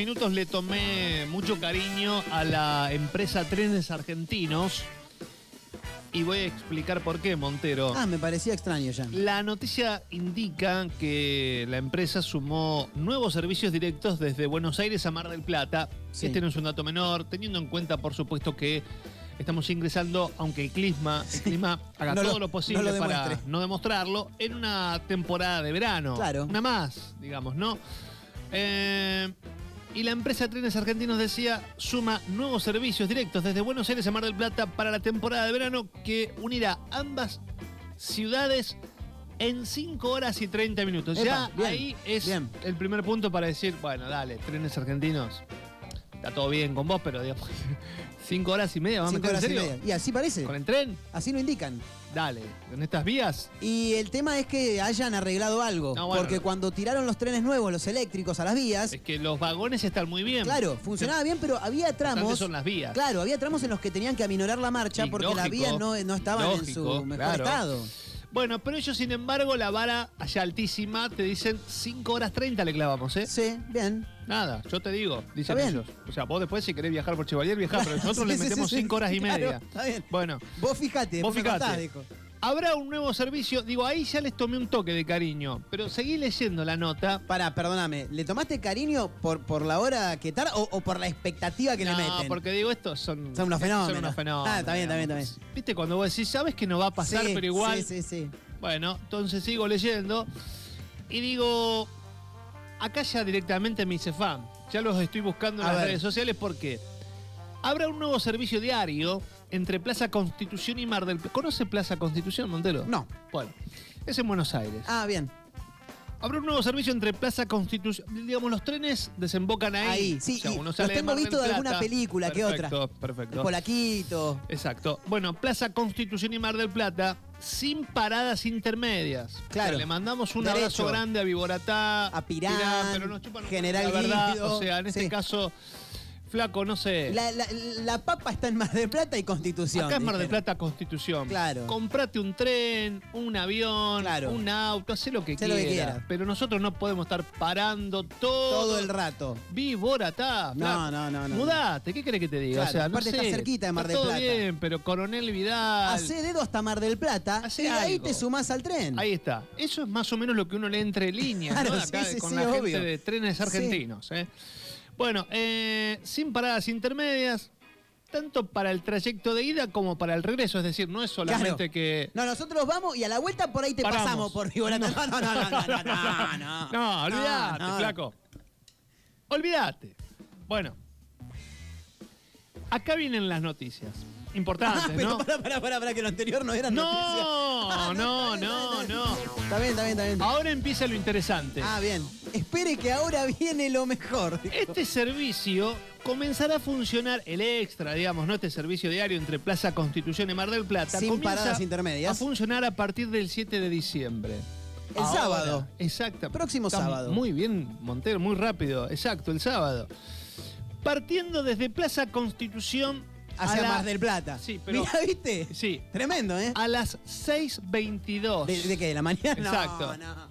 Minutos le tomé mucho cariño a la empresa Trenes Argentinos y voy a explicar por qué, Montero. Ah, me parecía extraño ya. La noticia indica que la empresa sumó nuevos servicios directos desde Buenos Aires a Mar del Plata. Sí. Este no es un dato menor, teniendo en cuenta, por supuesto, que Estamos ingresando, aunque el clima, el clima haga No todo lo, posible lo para no demostrarlo, en una temporada de verano. Claro. Una más, digamos, ¿no? Eh, y la empresa Trenes Argentinos decía, suma nuevos servicios directos desde Buenos Aires a Mar del Plata para la temporada de verano que unirá ambas ciudades en 5 horas y 30 minutos. Epa, ya bien, ahí es bien. el primer punto para decir, bueno, dale, Trenes Argentinos, está todo bien con vos, pero digamos, 5 horas y media, ¿vamos a Cinco meter en horas y serio? media. Y así parece. ¿Con el tren? Así lo indican. Dale, en estas vías. Y el tema es que hayan arreglado algo. No, bueno, porque no. cuando tiraron los trenes nuevos, los eléctricos, a las vías, Es que los vagones están muy bien. claro, funcionaba bien, pero había tramos. son las vías. Claro, había tramos en los que tenían que aminorar la marcha Y porque las lógico, vías no, no estaban en su lógico, mejor claro. estado. Bueno, pero ellos, sin embargo, la vara allá altísima, te dicen 5 horas 30 le clavamos, ¿eh? Sí, bien. Nada, yo te digo, dicen bien. ellos. O sea, vos después si querés viajar por Chevalier, viajá, pero nosotros Sí, le metemos sí, sí. 5 horas y Claro, media. está bien. Bueno, Vos fijate, Vos fijate. contás, dijo. habrá un nuevo servicio. Digo, ahí ya les tomé un toque de cariño, pero seguí leyendo la nota. Pará, perdóname, ¿le tomaste cariño por, por la hora que tarda o, o por la expectativa que no, le meten? porque digo, estos son... Son unos fenómenos. Son unos fenómenos. Ah, está bien, está bien, está digamos. Viste, cuando vos decís, sabes que no va a pasar, pero igual... Sí, sí, sí. Bueno, entonces sigo leyendo y digo, acá ya directamente me hice fan. Ya los estoy buscando en A las ver. redes sociales porque habrá un nuevo servicio diario entre Plaza Constitución y Mar del Plata. ¿Conoce Plaza Constitución, Montero? No. Bueno, es en Buenos Aires. Ah, bien. Habrá un nuevo servicio entre Plaza Constitución. Digamos, los trenes desembocan ahí. Ahí, sí, O sea, uno los sale tengo visto de alguna película que otra. Perfecto, perfecto. Polaquito. Exacto. Bueno, Plaza Constitución y Mar del Plata, sin paradas intermedias. Claro. O sea, le mandamos un Derecho. abrazo grande a Viboratá, A Pirán, pero nos chupan General la verdad. Guido. O sea, en este Sí. caso, flaco, no sé. La, la- la papa está en Mar del Plata y Constitución. Acá en Mar del. Plata, Constitución. Claro. Comprate un tren, un avión, Claro. un auto, haz lo que quieras. que quieras. Pero nosotros no podemos estar parando todo, Todo el rato. Viboratá. No, no, no, no. Mudate, ¿qué querés que te diga? Claro, o sea, no aparte está sé, cerquita de Mar está del todo Plata. bien, pero Coronel Vidal. Hacé dedo hasta Mar del Plata Hacé y ahí te sumás al tren. Ahí está. Eso es más o menos lo que uno lee entre líneas, Claro, ¿no? De Acá sí, sí, con sí, la obvio. gente de trenes argentinos. ¿eh? Bueno, eh, sin paradas intermedias, tanto para el trayecto de ida como para el regreso. Es decir, no es solamente Claro. que. No, nosotros vamos y a la vuelta por ahí te Paramos. pasamos por Viborata. No, no, no, no, no, no, no, no. No, olvídate, no. flaco. Olvídate. Bueno. Acá vienen las noticias. Importantes, Ah, pero ¿no? pará, pará, pará, que lo anterior no era noticia. No, no, no, no. Está bien, está bien, está bien. Ahora empieza lo interesante. Ah, bien. Espere que ahora viene lo mejor. Este servicio comenzará a funcionar, el extra, digamos, ¿no? Este servicio diario entre Plaza Constitución y Mar del Plata. Sin comienza paradas intermedias. A funcionar a partir del 7 de diciembre. El sábado. Exacto. Próximo Está sábado. Muy bien, Montero, muy rápido. Exacto, el sábado. Partiendo desde Plaza Constitución Hacia la- Mar del Plata. Sí, pero. Mira, ¿viste? Sí. Tremendo, ¿eh? A las 6.22. ¿De, de qué? ¿De la mañana? No, Exacto. No, no.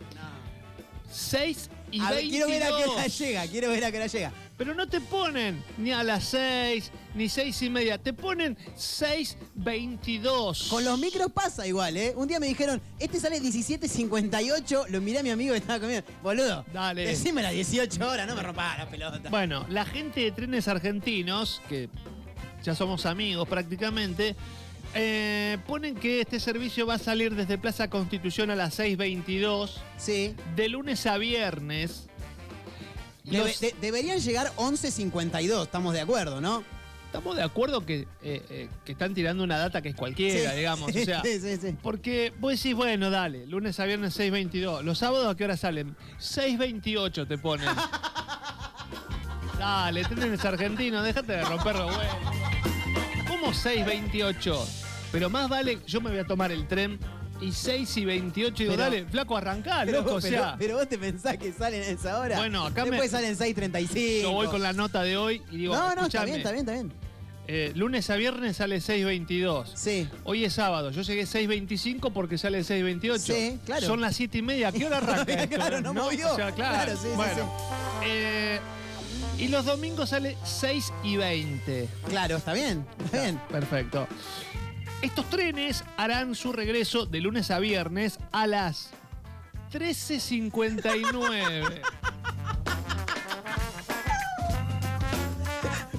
6 y A ver, 22. quiero ver a qué hora llega, quiero ver a qué hora llega. Pero no te ponen ni a las 6, ni 6 y media. Te ponen 6.22. Con los micros pasa igual, ¿eh? Un día me dijeron, este sale 17.58, lo miré a mi amigo que estaba conmigo. Boludo, Dale. decime las 18 horas, no me rompas la pelota. Bueno, la gente de trenes argentinos, que ya somos amigos prácticamente, eh, ponen que este servicio va a salir desde Plaza Constitución a las 6.22. Sí. De lunes a viernes. Debe- Los- de- deberían llegar 11.52, estamos de acuerdo, ¿no? Estamos de acuerdo que, eh, eh, que están tirando una data que es cualquiera, Sí. digamos. O sea, Sí, sí, sí. porque vos decís, bueno, dale, lunes a viernes 6.22. ¿Los sábados a qué hora salen? 6.28 te ponen. dale, trenes argentinos, déjate de romper los huevos. ¿Cómo 6.28? Pero más vale, yo me voy a tomar el tren y 6 y 28 digo, Pero- dale, flaco, arrancá, Pero, loco, o pero- sea. pero vos te pensás que salen a esa hora. Bueno, acá me- Después salen 6.35. Yo voy con la nota de hoy y digo, No, no, está bien, está bien, está bien. eh, lunes a viernes sale 6.22. Sí. Hoy es sábado, yo llegué 6.25 porque sale 6.28. Sí, claro. Son las 7 y media, ¿a qué hora arranca esto? Claro, no movió. O sea, claro. Claro, sí, eh, y los domingos sale 6 y 20. Claro, está bien, está bien. Perfecto. Estos trenes harán su regreso de lunes a viernes a las 13.59.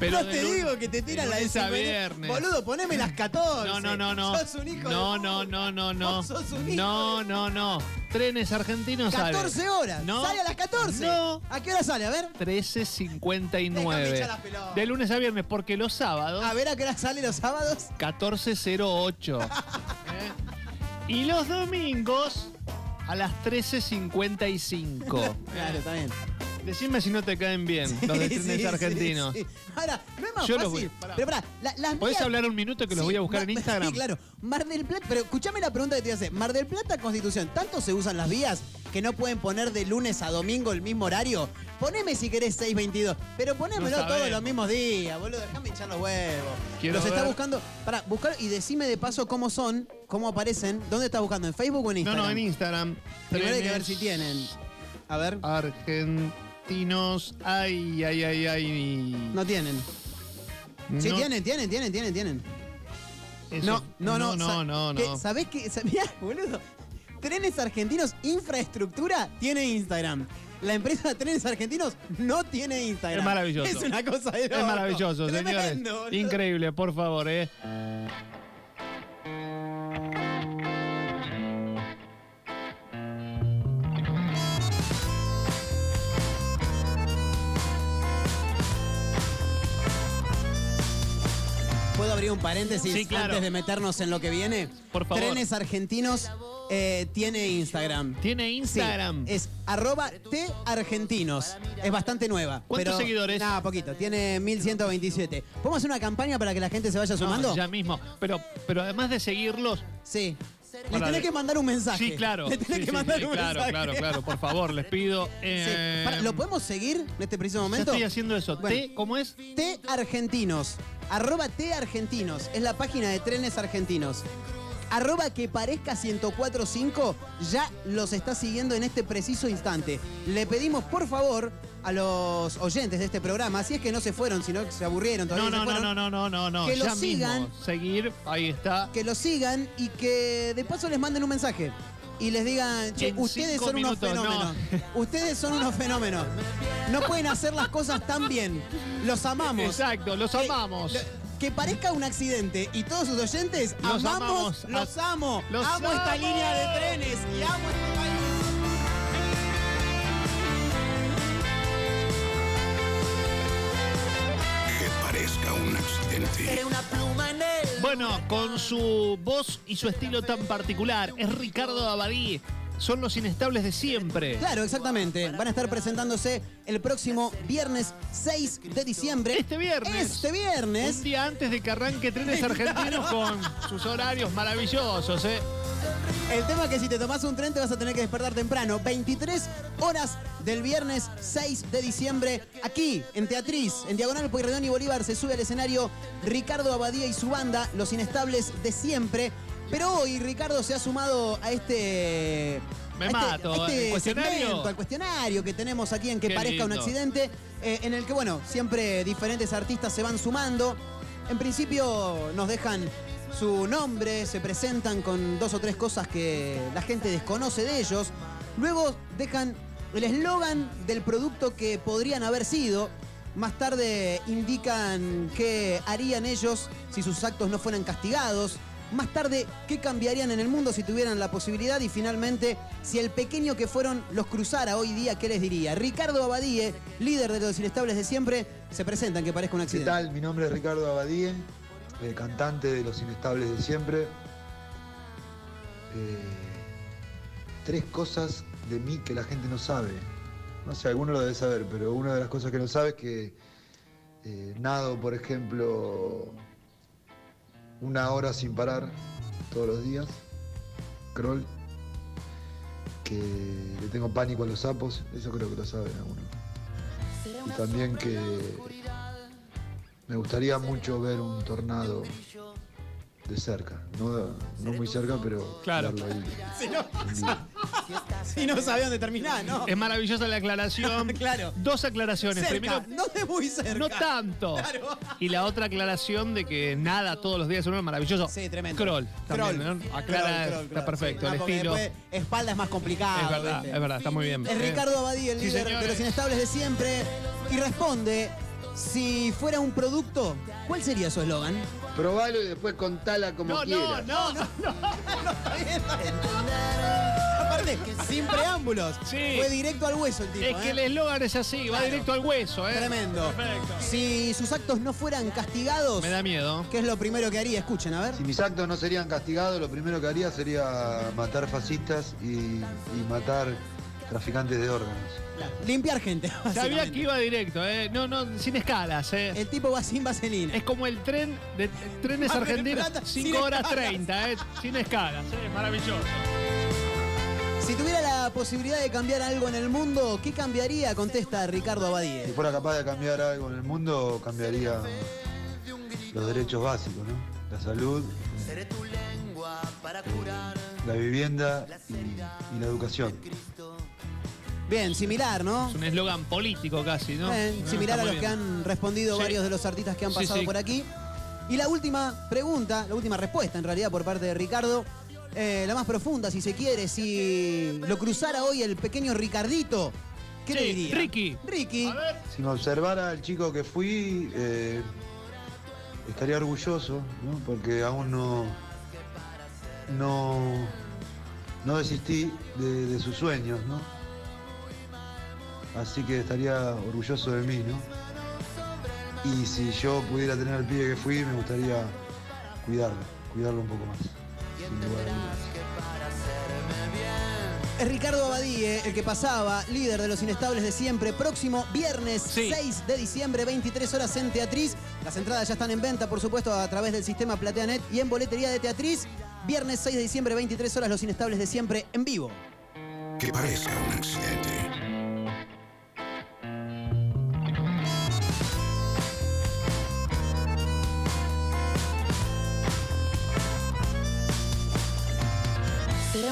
Pero no de te lun- digo que te tiran de la de lunes a 50. viernes. Boludo, poneme las 14. No, no, no, no. Sos un hijo de- no, no, no, no, no. Vos sos un hijo No, no, no. Trenes argentinos sale. 14 horas. No. Sale a las 14. No. ¿A qué hora sale? A ver. 13.59. Déjame echar las pelotas. De lunes a viernes, porque los sábados. A ver a qué hora sale los sábados. 14.08. ¿Eh? Y los domingos a las 13.55. Claro, está bien. Decime si no te caen bien los de trenes sí, argentinos. sí, sí. Ahora, no es más Yo los fácil. voy- pero pará, la- las ¿Podés vías- hablar un minuto que los Sí, voy a buscar en Instagram? Sí, claro. Mar del Plata, pero escúchame la pregunta que te voy a hacer. Mar del Plata, Constitución, ¿tanto se usan las vías que no pueden poner de lunes a domingo el mismo horario? Poneme si querés 6.22, pero ponémelo No todos sabemos. los mismos días, boludo. Déjame echar los huevos. Quiero los está ver. buscando. Pará, buscar y decime de paso cómo son, cómo aparecen. ¿Dónde estás buscando? ¿En Facebook o en No, Instagram? no, en Instagram. Primero hay que ver Trenes si tienen. A ver. Argentinos. Ay, ay, ay, ay. No tienen. Sí, tienen, tienen, tienen, tienen, tienen. Eso- no, no, no. no, no, no. ¿Sabés qué? Mirá, boludo. Trenes Argentinos Infraestructura tiene Instagram. La empresa Trenes Argentinos no tiene Instagram. Es maravilloso. Es una cosa de Es loco. maravilloso, Tremendo, señores. boludo. Increíble, por favor, eh. ¿Puedo abrir un paréntesis Sí, claro. antes de meternos en lo que viene? Por favor. Trenes Argentinos eh, tiene Instagram. Tiene Instagram. Sí, es arroba T Argentinos. Es bastante nueva. ¿Cuántos pero- seguidores? Nada, poquito. Tiene 1127. ¿Podemos hacer una campaña para que la gente se vaya sumando? No, ya mismo. Pero, pero además de seguirlos. Sí. Le Para tenés que mandar un mensaje. Sí, claro. Le tenés Sí, que sí, mandar sí, un claro, mensaje. claro, claro. Por favor, les pido. Eh, ¿Lo podemos seguir en este preciso momento? estoy haciendo eso. Bueno. T, ¿Cómo es? T Argentinos. Arroba T Argentinos. Es la página de trenes argentinos. Arroba que parezca 1045 ya los está siguiendo en este preciso instante. Le pedimos por favor a los oyentes de este programa, si es que no se fueron, sino que se aburrieron todavía. No, no, no, fueron, no, no, no, no, no. Que lo ya sigan. mismo. Seguir, ahí está. Que lo sigan y que de paso les manden un mensaje. Y les digan, che, ustedes son unos minutos, no. fenómenos. Ustedes son unos fenómenos. No pueden hacer las cosas tan bien. Los amamos. Exacto, los Que- amamos. lo- Que parezca un accidente y todos sus oyentes Los amamos, amamos. los amo. Los amo esta amo. línea de trenes y amo este país. Que parezca un accidente. una pluma en el Bueno, con su voz y su estilo tan particular, es Ricardo Abadí. Son los inestables de siempre. Claro, exactamente. Van a estar presentándose el próximo viernes 6 de diciembre. Este viernes. Este viernes. Un día antes de que arranque Trenes Argentinos con sus horarios maravillosos, ¿eh? El tema es que si te tomás un tren te vas a tener que despertar temprano. 23 horas del viernes 6 de diciembre. Aquí, en Teatriz, en Diagonal Pueyrredón y Bolívar, se sube al escenario Ricardo Abadía y su banda, Los Inestables de Siempre. Pero hoy Ricardo se ha sumado a este... Me este- mato, este ¿el cuestionario? segmento, al cuestionario que tenemos aquí en Que Qué Parezca un. Accidente, eh, en el que, bueno, siempre diferentes artistas se van sumando. En principio nos dejan su nombre, se presentan con dos o tres cosas que la gente desconoce de ellos. Luego dejan el eslogan del producto que podrían haber sido. Más tarde indican qué harían ellos si sus actos no fueran castigados. Más tarde, qué cambiarían en el mundo si tuvieran la posibilidad. Y finalmente, si el pequeño que fueron los cruzara hoy día, ¿qué les diría? Ricardo Abadie, líder de los inestables de siempre, se presentan que parezca un ¿Qué accidente. tal? Mi nombre es Ricardo Abadie, eh, cantante de Los Inestables de Siempre. Eh, tres cosas de mí que la gente no sabe. No sé, alguno lo debe saber, pero una de las cosas que no sabe es que eh, nado, por ejemplo, una hora sin parar todos los días. Crawl. Que le tengo pánico a los sapos, eso creo que lo saben algunos. Y también que me gustaría mucho ver un tornado de cerca. No, no muy cerca, pero Claro. verlo ahí. Si no, si no sabía dónde terminar, ¿no? Es maravillosa la aclaración. Claro. Dos aclaraciones. Cerca, Primero, no de muy cerca. no tanto. Claro. Y la otra aclaración de que nada todos los días es uno maravilloso. Sí, tremendo. Kroll. también, Kroll. ¿no? Aclara, Kroll, kroll, está perfecto. Sí, el estilo. espalda es más complicado. Es verdad, ¿viste? es verdad, está muy bien. Es Ricardo Abadí, el sí, líder de señores. los inestables de siempre, y responde Si fuera un producto, ¿cuál sería su eslogan? Probalo y después contala como No, no, quieras. no, no. Aparte, sin preámbulos. Sí. Fue directo al hueso el tipo. Es que ¿eh? el eslogan es así, va Claro. directo al hueso, ¿eh? Tremendo. Perfecto. Si sus actos no fueran castigados, Me da miedo. ¿qué es lo primero que haría? Escuchen, a ver. Si mis actos no serían castigados, lo primero que haría sería matar fascistas y, y matar traficantes de órganos. Limpiar gente. Sabía que iba directo, ¿eh? No, no, sin escalas, ¿eh? El tipo va sin vaselina. Es como el tren de trenes Mar del argentinos, Plata, 5 sin horas escalas. 30, ¿eh? Sin escalas, ¿eh? Maravilloso. Si tuviera la posibilidad de cambiar algo en el mundo, ¿qué cambiaría? Contesta Ricardo Si Abadie. fuera capaz de cambiar algo en el mundo, cambiaría los derechos básicos, ¿no? La salud, la vivienda y, y la educación. Bien, similar, ¿no? Es un eslogan político casi, ¿no? Bien, No, similar a los que han respondido Sí. varios de los artistas que han pasado sí. por aquí. Y la última pregunta, la última respuesta en realidad por parte de Ricardo, eh, la más profunda si se quiere, si lo cruzara hoy el pequeño Ricardito, ¿qué le diría? Ricky. Ricky. Si me observara el chico que fui, eh, estaría orgulloso, ¿no? Porque aún no, no, no desistí de, de sus sueños, ¿no? Así que estaría orgulloso de mí, ¿no? Y si yo pudiera tener al pibe que fui, me gustaría cuidarlo, cuidarlo un poco más. sin lugar a dudas. Es Ricardo Abadie, el que pasaba, líder de los inestables de siempre. Próximo viernes 6 de diciembre, 23 horas en Teatriz. Las entradas ya están en venta, por supuesto, a través del sistema PlateaNet y en boletería de Teatriz. Viernes 6 de diciembre, 23 horas, los inestables de siempre en vivo. Que parezca un accidente.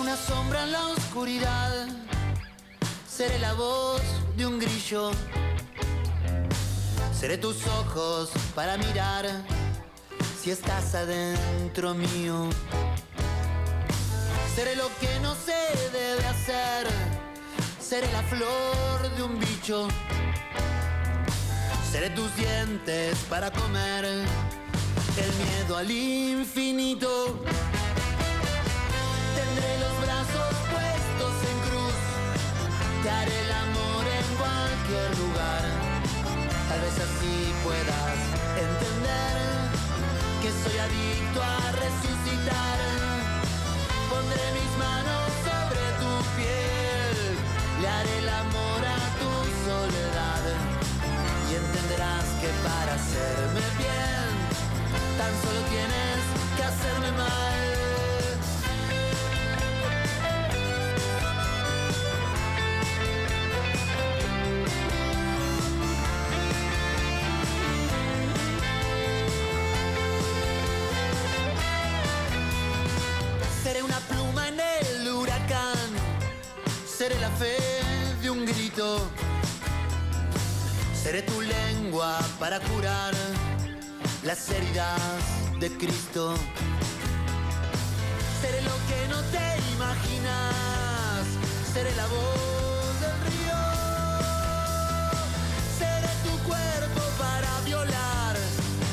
Una sombra en la oscuridad, seré la voz de un grillo, seré tus ojos para mirar si estás adentro mío. Seré lo que no se debe hacer, seré la flor de un bicho, seré tus dientes para comer el miedo al infinito. Tendré los brazos puestos en cruz. Te haré el amor en cualquier lugar. Tal vez así puedas entender que soy adicto a resucitar. Pondré mis manos sobre tu piel. Le haré el amor a tu soledad. Y entenderás que para hacerme bien, tan solo tienes en el huracán, seré la fe de un grito, seré tu lengua para curar las heridas de Cristo. Seré lo que no te imaginas, seré la voz del río, seré tu cuerpo para violar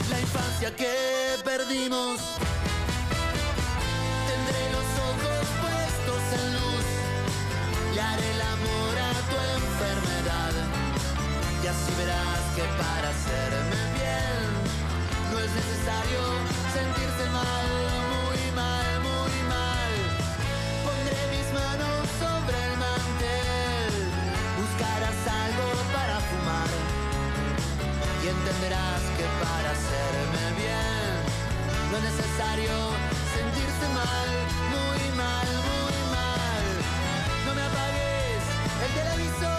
la infancia que perdimos. Y verás que para hacerme bien no es necesario sentirse mal, muy mal, muy mal. Pondré mis manos sobre el mantel, buscarás algo para fumar y entenderás que para hacerme bien no es necesario sentirse mal, muy mal, muy mal. No me apagues el televisor,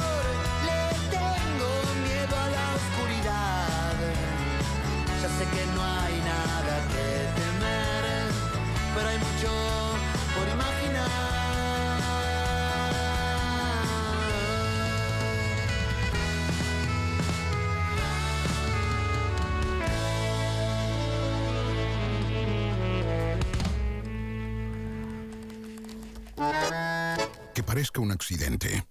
que no hay nada que temer, pero hay mucho por imaginar. Que parezca un accidente.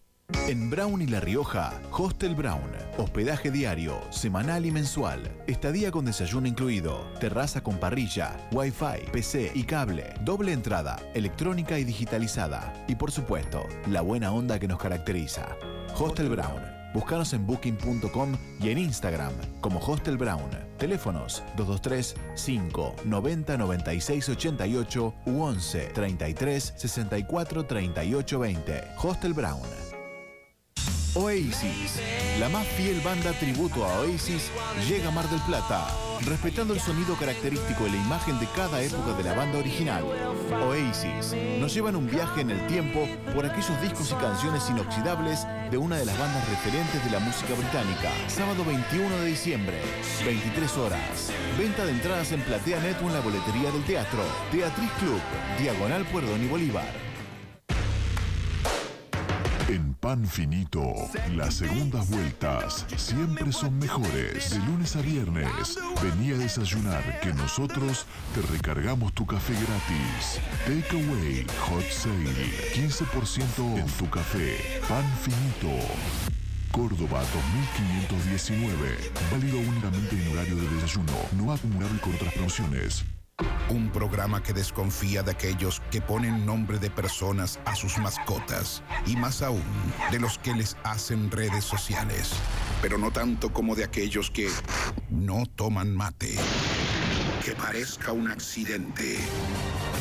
En Brown y La Rioja, Hostel Brown. Hospedaje diario, semanal y mensual. Estadía con desayuno incluido. Terraza con parrilla, wifi, PC y cable. Doble entrada, electrónica y digitalizada. Y por supuesto, la buena onda que nos caracteriza. Hostel Brown. Búscanos en booking.com y en Instagram como Hostel Brown. Teléfonos 223 5 90 96 88 u 11 33 64 38 20. Hostel Brown. Oasis, la más fiel banda tributo a Oasis, llega a Mar del Plata, respetando el sonido característico y la imagen de cada época de la banda original. Oasis nos lleva en un viaje en el tiempo por aquellos discos y canciones inoxidables de una de las bandas referentes de la música británica. Sábado 21 de diciembre, 23 horas. Venta de entradas en Platea Net o en la boletería del teatro. Teatriz Club, Diagonal Puerdón y Bolívar. En Pan Finito, las segundas vueltas siempre son mejores. De lunes a viernes, vení a desayunar que nosotros te recargamos tu café gratis. Take Away Hot Sale, 15% en tu café. Pan Finito. Córdoba 2519. Válido únicamente en horario de desayuno, no acumulable con otras promociones. Un programa que desconfía de aquellos que ponen nombre de personas a sus mascotas y más aún de los que les hacen redes sociales, pero no tanto como de aquellos que no toman mate. Que parezca un accidente.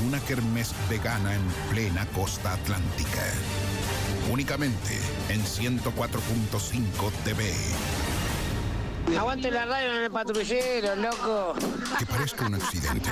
Una kermés vegana en plena costa atlántica. Únicamente en 104.5 TV. Aguante la radio en el patrullero, loco. Que parezca un accidente.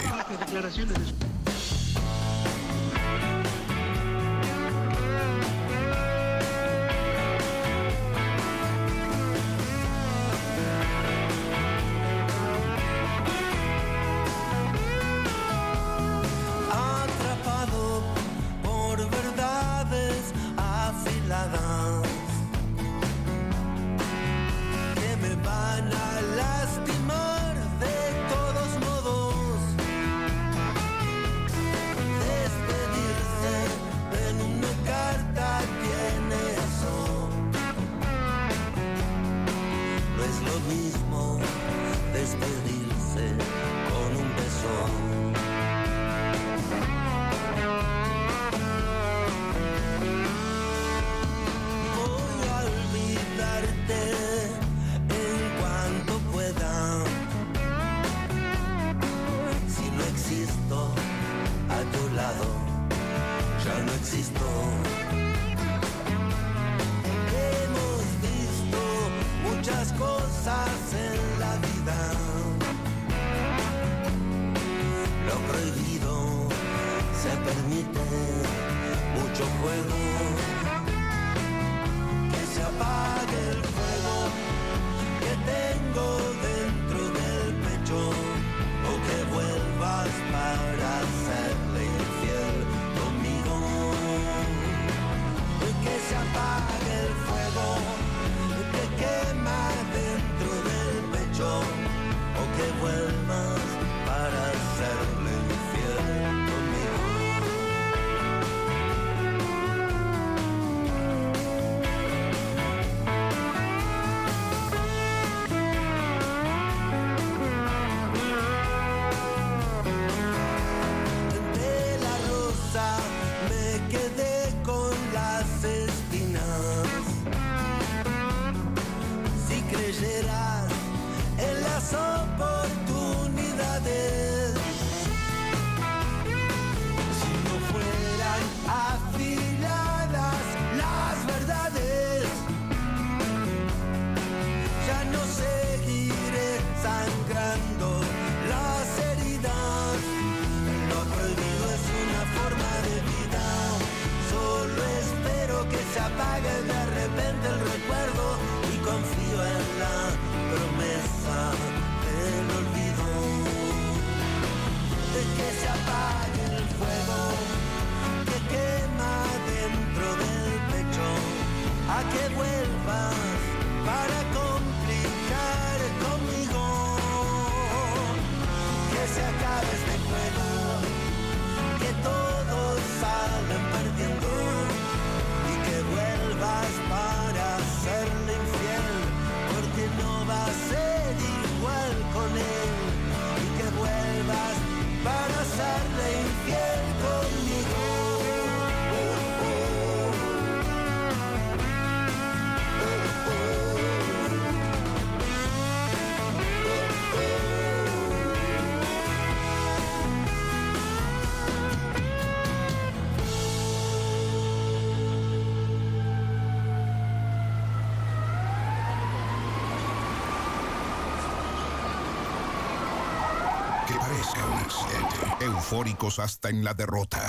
Eufóricos hasta en la derrota.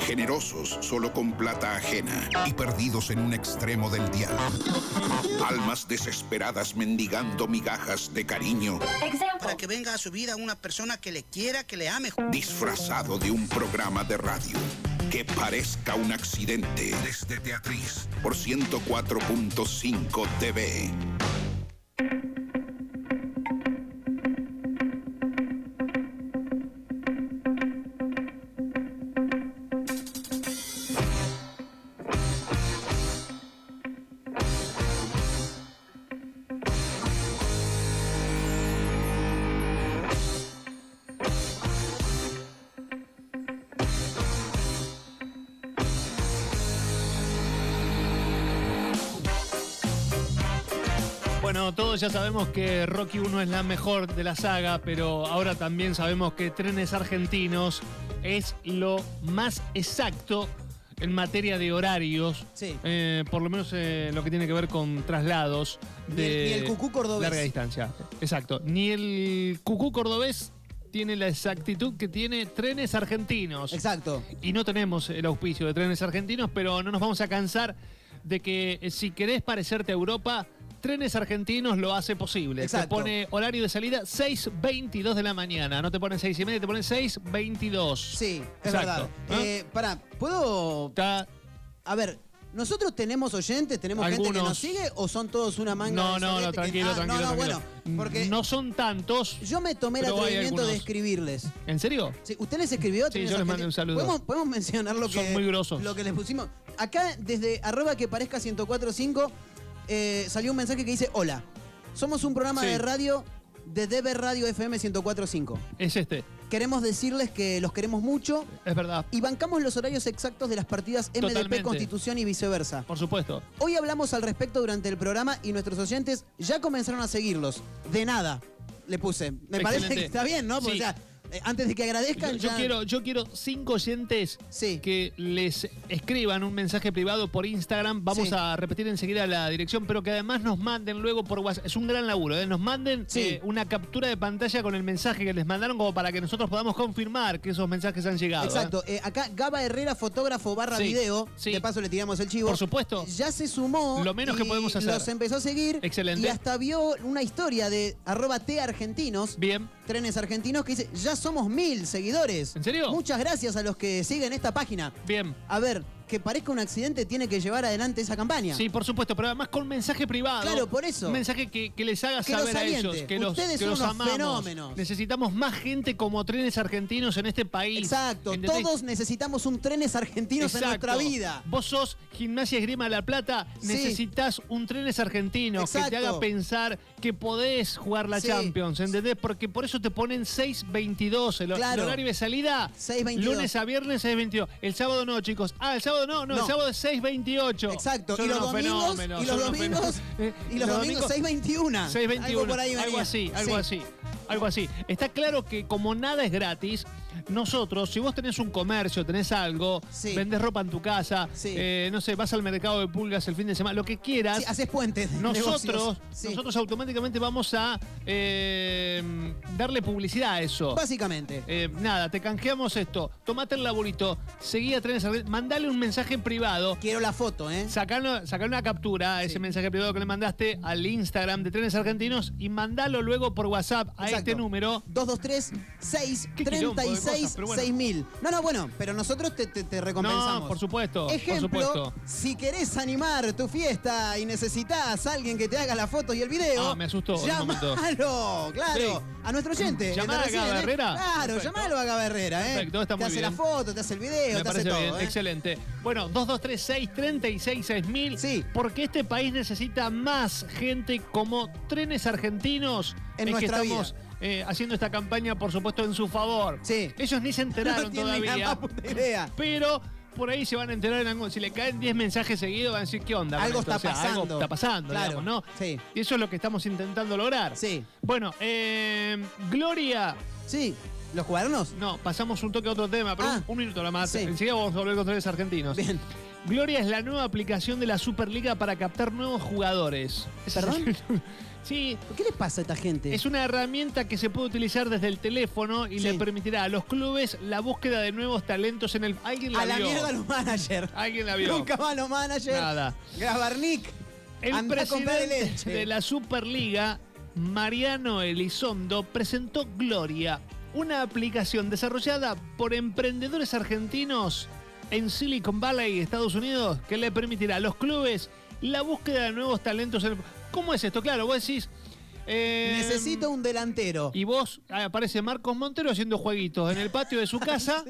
Generosos solo con plata ajena y perdidos en un extremo del dial. Almas desesperadas mendigando migajas de cariño, Para que venga a su vida una persona que le quiera, que le ame. disfrazado de un programa de radio. Que parezca un accidente desde Teatriz por 104.5 TV. Ya sabemos que Rocky 1 es la mejor de la saga, pero ahora también sabemos que Trenes Argentinos es lo más exacto en materia de horarios, eh, por lo menos eh, lo que tiene que ver con traslados Ni el- de ni el cucú cordobés. larga distancia. Exacto. Ni el cucú cordobés tiene la exactitud que tiene Trenes Argentinos. Exacto. Y no tenemos el auspicio de Trenes Argentinos, pero no nos vamos a cansar de que eh, si querés parecerte a Europa, Trenes Argentinos lo hace posible. Exacto. Te pone horario de salida 6.22 de la mañana. No te ponen 6 y media, te ponen 6.22. Sí, es verdad. Eh, pará, ¿puedo...? A ver, ¿nosotros tenemos oyentes, tenemos gente que Algunos. nos sigue o son todos una manga No, de no, no, sorete que- tranquilo, Ah, tranquilo, No, no, tranquilo. bueno, porque No son tantos. yo me tomé el pero hay atrevimiento de algunos. escribirles. ¿En serio? Sí, ¿Usted les escribió? Sí, ¿Tenés yo les mandé Argentina? un saludo. ¿Podemos, podemos mencionar lo Son que, muy grosos. lo que les pusimos? Acá, desde arroba que parezca 1045, eh, salió un mensaje que dice, hola, somos un programa Sí. de radio de DB Radio FM 1045. Es este. Queremos decirles que los queremos mucho Es verdad. y bancamos los horarios exactos de las partidas MDP Totalmente. Constitución y viceversa. Por supuesto. Hoy hablamos al respecto durante el programa y nuestros oyentes ya comenzaron a seguirlos. De nada, le puse. Me parece Excelente. que está bien, ¿no? Porque Sí. ya, eh, antes de que agradezcan, Yo, yo ya... quiero, yo quiero cinco oyentes que les escriban un mensaje privado por Instagram. Vamos Sí. a repetir enseguida la dirección, pero que además nos manden luego por WhatsApp. Es un gran laburo, ¿eh? Nos manden eh, una captura de pantalla con el mensaje que les mandaron como para que nosotros podamos confirmar que esos mensajes han llegado. ¿eh? Exacto. Acá Gaba Herrera, fotógrafo barra Sí, video. sí. De paso le tiramos el chivo. Por supuesto. Ya se sumó. Lo menos que podemos hacer. Los empezó a seguir. Excelente. Y hasta vio una historia de arroba T argentinos. Bien. Trenes argentinos que dice, ya somos mil seguidores. ¿En serio? Muchas gracias a los que siguen esta página. Bien. A ver, que parezca un accidente tiene que llevar adelante esa campaña. Sí, por supuesto, pero además con mensaje privado. Claro, por eso. Un mensaje que, que les haga Que saber a ellos que los, Ustedes que son los unos amamos. fenómenos. Necesitamos más gente como trenes argentinos en este país. Exacto. ¿Entendés? Todos necesitamos un trenes argentinos en nuestra vida. Vos sos Gimnasia Esgrima de La Plata, Sí. necesitas un trenes argentino que te haga pensar que podés jugar la Sí. Champions, ¿entendés? Porque por eso te ponen 6.22. El, el horario de salida, 6:22. lunes a viernes 6.22. El sábado no, chicos. Ah, el sábado no, no, el sábado es 6.28. Exacto. Son y los unos domingos, fenómenos, y son los unos domingos, fenómenos. y los domingos 6.21. 6.21. Algo por ahí venía. así, algo Sí. así. Algo así. Está claro que como nada es gratis, nosotros, si vos tenés un comercio, tenés algo, vendés ropa en tu casa, eh, no sé, vas al mercado de pulgas el fin de semana, lo que quieras. Sí, haces puentes. Nosotros. Sí. nosotros automáticamente vamos a eh, darle publicidad a eso. Básicamente. Eh, nada, te canjeamos esto. Tomate el laburito, seguí a Trenes Argentinos, mandale un mensaje privado. Quiero la foto, ¿eh? Sacale una captura a ese mensaje privado que le mandaste al Instagram de Trenes Argentinos y mandalo luego por WhatsApp a Exacto. este número. 223 6 Qué quilombo de 36 cosas, pero bueno. 6000. No, no, bueno, pero nosotros te, te- te recompensamos. No, por supuesto, Ejemplo, por supuesto. si querés animar tu fiesta y necesitas a alguien que te haga la foto y el video, Ah, me asustó llamalo, claro, Sí. a nuestro oyente. ¿Llamá a Gaba ¿eh? Herrera? Claro, Perfecto. llamalo a Gaba Herrera, ¿eh? Perfecto, está te hace bien. la foto, te hace el video, Me te hace todo, bien, ¿eh? excelente. Bueno, 2236 366000 Sí. Porque este país necesita más gente como trenes argentinos. En Es nuestra que estamos eh, haciendo esta campaña, por supuesto, en su favor. Sí. Ellos ni se enteraron No tienen todavía. la puta idea. Pero por ahí se van a enterar en algo. Si le caen 10 mensajes seguidos, van a decir, ¿qué onda? Algo está O sea, Algo pasando. está pasando, Claro. digamos, ¿no? Sí. Y eso es lo que estamos intentando lograr. Sí. Bueno, eh, Gloria. Sí. ¿Los cuadernos? No, pasamos un toque a otro tema, pero Ah. un, un minuto nada más. Sí. Enseguida vamos a volver con tres argentinos. Bien. Gloria es la nueva aplicación de la Superliga para captar nuevos jugadores. ¿Perdón? Sí. ¿Qué les pasa a esta gente? Es una herramienta que se puede utilizar desde el teléfono y le permitirá a los clubes la búsqueda de nuevos talentos en el. ¿Alguien la A la vio? mierda los managers. ¿Alguien la vio? Nunca más los managers. Nada. Grabarnik. El Anda a comprar presidente leche. de la Superliga, Mariano Elizondo, presentó Gloria, una aplicación desarrollada por emprendedores argentinos en Silicon Valley, Estados Unidos, que le permitirá a los clubes la búsqueda de nuevos talentos. en el- ¿Cómo es esto? Claro, vos decís... eh, Necesito un delantero. Y vos, ah, aparece Marcos Montero haciendo jueguitos en el patio de su casa,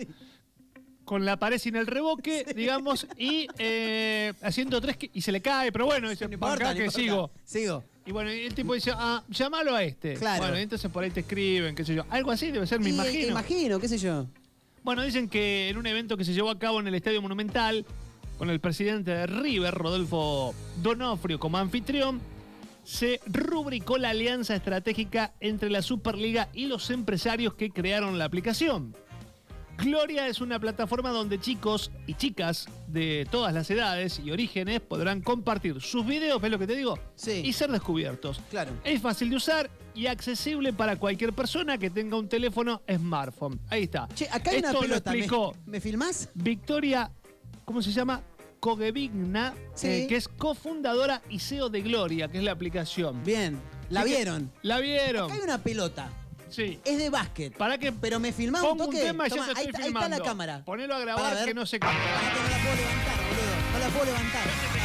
con la pared sin el reboque, digamos, y eh, haciendo tres que- y se le cae, pero bueno, dice, importa, "Acá no que importa. sigo. Sigo. Y bueno, el tipo dice, ah, llamalo a este. Claro. Bueno, y entonces por ahí te escriben, qué sé yo. Algo así debe ser, me Y- imagino. Imagino, qué sé yo. Bueno, dicen que en un evento que se llevó a cabo en el Estadio Monumental, con el presidente de River, Rodolfo Donofrio, como anfitrión, se rubricó la alianza estratégica entre la Superliga y los empresarios que crearon la aplicación. Gloria es una plataforma donde chicos y chicas de todas las edades y orígenes podrán compartir sus videos, ¿ves lo que te digo? Sí. Y ser descubiertos. Claro. Es fácil de usar y accesible para cualquier persona que tenga un teléfono smartphone. Ahí está. Che, acá hay Esto una lo pelota. ¿Me, explicó ¿Me filmás? Victoria, ¿cómo se llama? Cogevigna, Sí. eh, que es cofundadora y CEO de Gloria, que es la aplicación. Bien. ¿La Así que- vieron? La vieron. Acá hay una pelota. Sí. Es de básquet. ¿Para qué? Pero me filmás un Pongo un toque. tema y yo Tomá, te estoy ahí, está- ahí está filmando. la cámara. Ponelo a grabar que no se canta. Que no la puedo levantar, boludo. No la puedo levantar.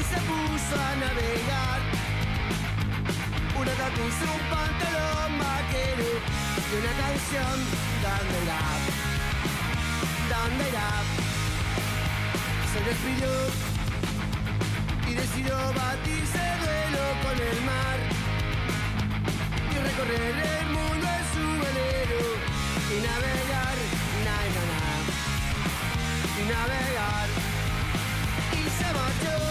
Y se puso a navegar. Una camisa, un pantalón vaquero y una canción, ¿dónde irá? ¿Dónde irá? Se despidió y decidió batirse duelo con el mar y recorrer el mundo en su velero y navegar, na, na, na y navegar y se marchó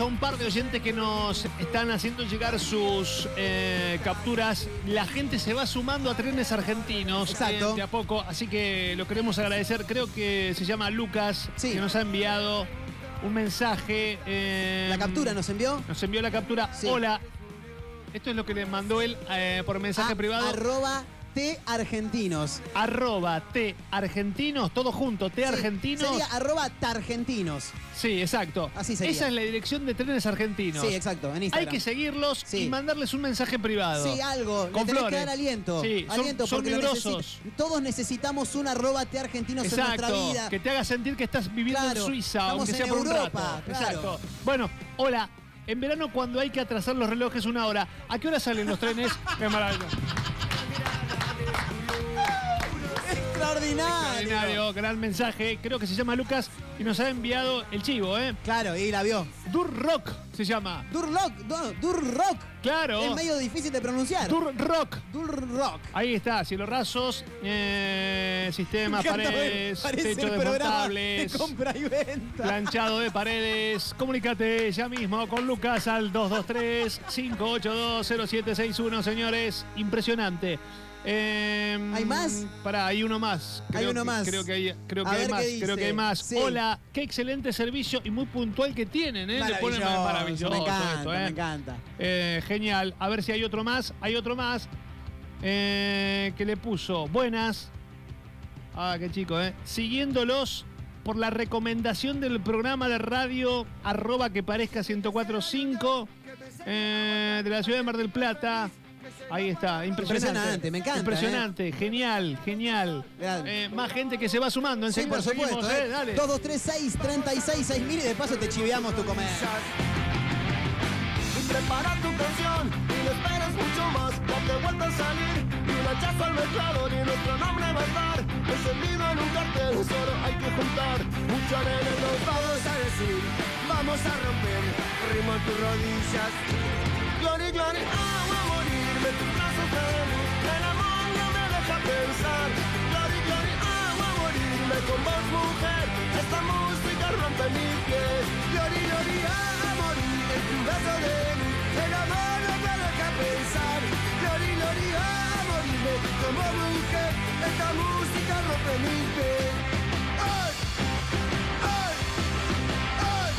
a un par de oyentes que nos están haciendo llegar sus eh, capturas. La gente se va sumando a trenes argentinos Exacto. eh, de a poco, así que lo queremos agradecer. Creo que se llama Lucas, Sí. que nos ha enviado un mensaje. eh, ¿La captura nos envió? Nos envió la captura. Sí. Hola. Esto es lo que le mandó él eh, por mensaje A- privado. Arroba T argentinos. Arroba T argentinos, todo junto, T Sí, argentinos. Sería arroba targentinos. Sí, exacto. Así sería. Esa es la dirección de trenes argentinos. Sí, exacto, en Hay Instagram. que seguirlos Sí. y mandarles un mensaje privado. Sí, algo. Le Con tenés flores. que dar aliento. Sí, aliento son porque lo vibrosos. necesi- Todos necesitamos un arroba T argentinos en nuestra Exacto. vida. Que te haga sentir que estás viviendo Claro, en Suiza, aunque en sea por un rato. claro. Exacto. Bueno, hola. En verano, cuando hay que atrasar los relojes una hora, ¿a qué hora salen los trenes? Qué maravilla. Extraordinario. Extraordinario, gran mensaje. Creo que se llama Lucas y nos ha enviado el chivo, ¿eh? Claro, y la vio. Dur Rock se llama. Durlock, no, Durrock. Claro. Es medio difícil de pronunciar. Dur Rock. Durrock. Ahí está, cielo rasos, eh, sistemas, paredes, techo desmontables, de compra y venta. planchado de paredes. Comunícate ya mismo con Lucas al 223-582-0761, señores. Impresionante. Eh, ¿Hay más? Pará, hay uno más. Hay uno que- más. Creo que hay, creo que hay más. Creo que hay más. Sí. Hola, qué excelente servicio y muy puntual que tienen, ¿eh? Le ponen Maravilloso, maravilloso me encanta, esto, ¿eh? me encanta. Eh, genial. A ver si hay otro más. Hay otro más. eh, que le puso buenas. Ah, qué chico, ¿eh? Siguiéndolos por la recomendación del programa de radio arroba que parezca 1045 eh, de la ciudad de Mar del Plata. Ahí está, impresionante. Impresionante, me encanta, Impresionante, genial, genial. Eh, más gente que se va sumando. Sí, Enseguida por supuesto. seguimos, ¿eh? eh, dale. 2236 36 6000 y de paso te chiveamos tu comer. Prepara tu canción y no esperes mucho más. Date vuelta a salir y un hachazo al mercado y nuestro nombre va a estar encendido en un cartel. Solo hay que juntar mucha arena y nos vamos a decir, vamos a romper ritmo en tus rodillas. Glory, glory, agua El amor no me deja pensar. Glory, glory, agua a morirme con vos mujer. Esta música rompe mi piel. Glory, glory, a morir en tu beso de mí. El amor no me deja pensar. Glory, glory, a morirme como mujer. Esta música rompe mi piel. ¡Ay! ¡Ay! ¡Ay!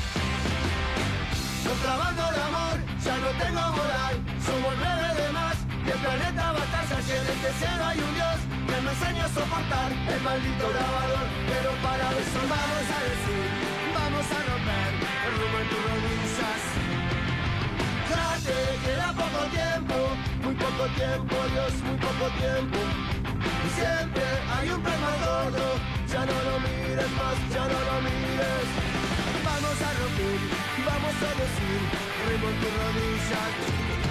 Nuestra banda de amor ya no tengo moral y el planeta batalla Si en este cielo hay un Dios que me enseña a soportar El maldito grabador. Pero para eso vamos a decir Vamos a romper el rumbo en tus rodillas queda poco tiempo Muy poco tiempo Dios, muy poco tiempo. Y siempre hay un premagogo Ya no lo mires más, ya no lo mires. Vamos a romper, vamos a decir Ritmo en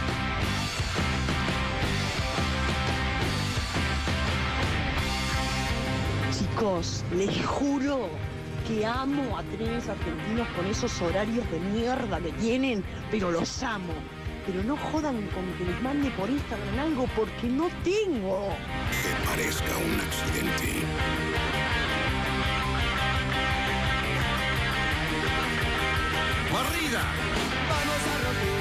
Chicos, les juro que amo a trenes argentinos con esos horarios de mierda que tienen, pero los amo. Pero no jodan con que les mande por Instagram algo porque no tengo. Que parezca un accidente. ¡Corrida! Vamos a romper,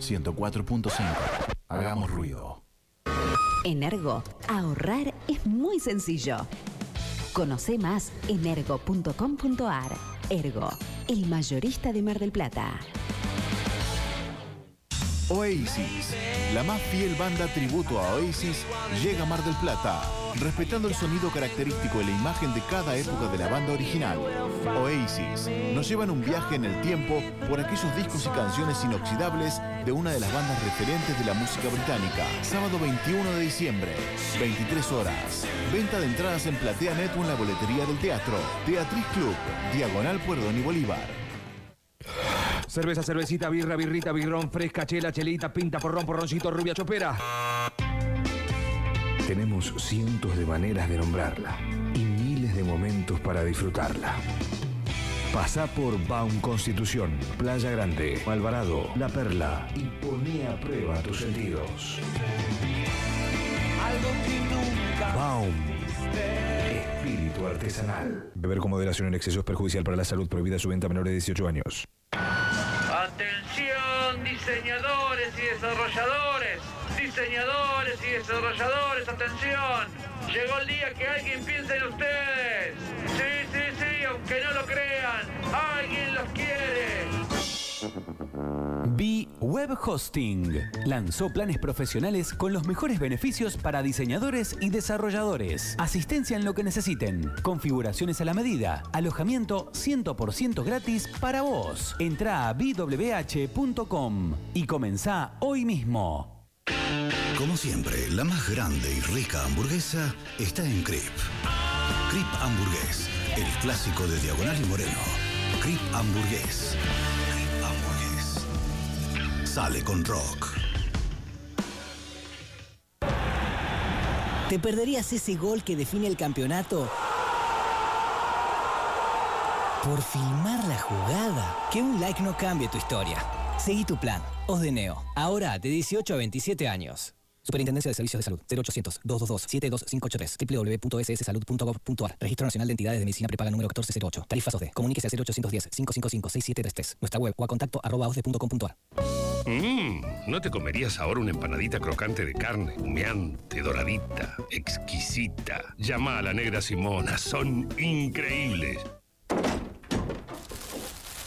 104.5. Hagamos ruido. En Ergo, ahorrar es muy sencillo. Conoce más en ergo.com.ar. Ergo, el mayorista de Mar del Plata. Oasis, la más fiel banda tributo a Oasis, llega a Mar del Plata, respetando el sonido característico y la imagen de cada época de la banda original. Oasis nos llevan un viaje en el tiempo por aquellos discos y canciones inoxidables de una de las bandas referentes de la música británica. Sábado 21 de diciembre, 23 horas. Venta de entradas en Platea Net o en la boletería del teatro. Teatriz Club, Diagonal Puerdón y Bolívar. Cerveza, cervecita, birra, birrita, birrón, fresca, chela, chelita, pinta, porrón, porroncito, rubia, chopera. Tenemos cientos de maneras de nombrarla y miles de momentos para disfrutarla. Pasá por Baum Constitución, Playa Grande, Alvarado, La Perla y poné a prueba tus sentidos. Algo que nunca Baum. Espíritu artesanal. Beber con moderación en exceso es perjudicial para la salud. Prohibida su venta a menores de 18 años. Atención diseñadores y desarrolladores, diseñadores y desarrolladores, atención. Llegó el día que alguien piense en ustedes. Sí, sí, sí, aunque no lo crean, alguien los quiere. B Web Hosting lanzó planes profesionales con los mejores beneficios para diseñadores y desarrolladores. Asistencia en lo que necesiten, configuraciones a la medida, alojamiento 100% gratis para vos. Entra a bwh.com y comenzá hoy mismo. Como siempre, la más grande y rica hamburguesa está en Crip. Crip Hamburgués, el clásico de Diagonal y Moreno. Crip Hamburgués. Crip Hamburgués. Sale con rock. ¿Te perderías ese gol que define el campeonato? Por filmar la jugada. Que un like no cambie tu historia. Seguí tu plan. Os de Neo. Ahora de 18 a 27 años. Superintendencia de Servicios de Salud. 0800-222-72583. www.sssalud.gov.ar. Registro Nacional de Entidades de Medicina Prepaga número 1408. Tarifas OSDE. Comuníquese al 0810-555-6733. Nuestra web o a contacto osde.com.ar. Mmm, ¿no te comerías ahora una empanadita crocante de carne, humeante, doradita, exquisita? Llama a la negra Simona, son increíbles.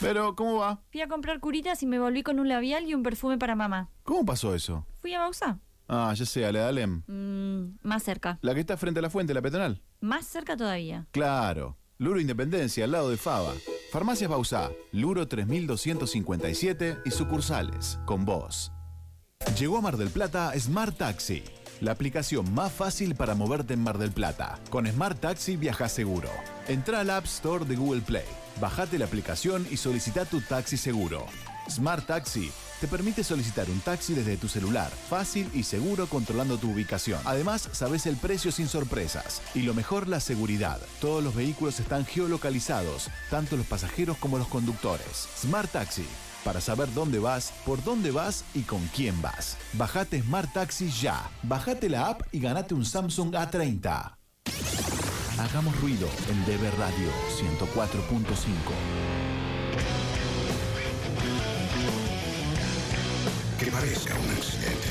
Pero, ¿cómo va? Fui a comprar curitas y me volví con un labial y un perfume para mamá. ¿Cómo pasó eso? Fui a Bausa. Ah, ya sé, a la de Alem. Mm, más cerca. La que está frente a la fuente, la peatonal. Más cerca todavía. Claro. Luro Independencia, al lado de Fava. Farmacias Bausá, Luro 3257 y sucursales. Con vos. Llegó a Mar del Plata Smart Taxi. La aplicación más fácil para moverte en Mar del Plata. Con Smart Taxi viajas seguro. Entra al App Store de Google Play. Bajate la aplicación y solicita tu taxi seguro. Smart Taxi te permite solicitar un taxi desde tu celular, fácil y seguro controlando tu ubicación. Además, sabes el precio sin sorpresas. Y lo mejor, la seguridad. Todos los vehículos están geolocalizados, tanto los pasajeros como los conductores. Smart Taxi. Para saber dónde vas, por dónde vas y con quién vas. Bajate Smart Taxi ya. Bajate la app y ganate un Samsung A30. Hagamos ruido en DB Radio 104.5. Que parezca un accidente.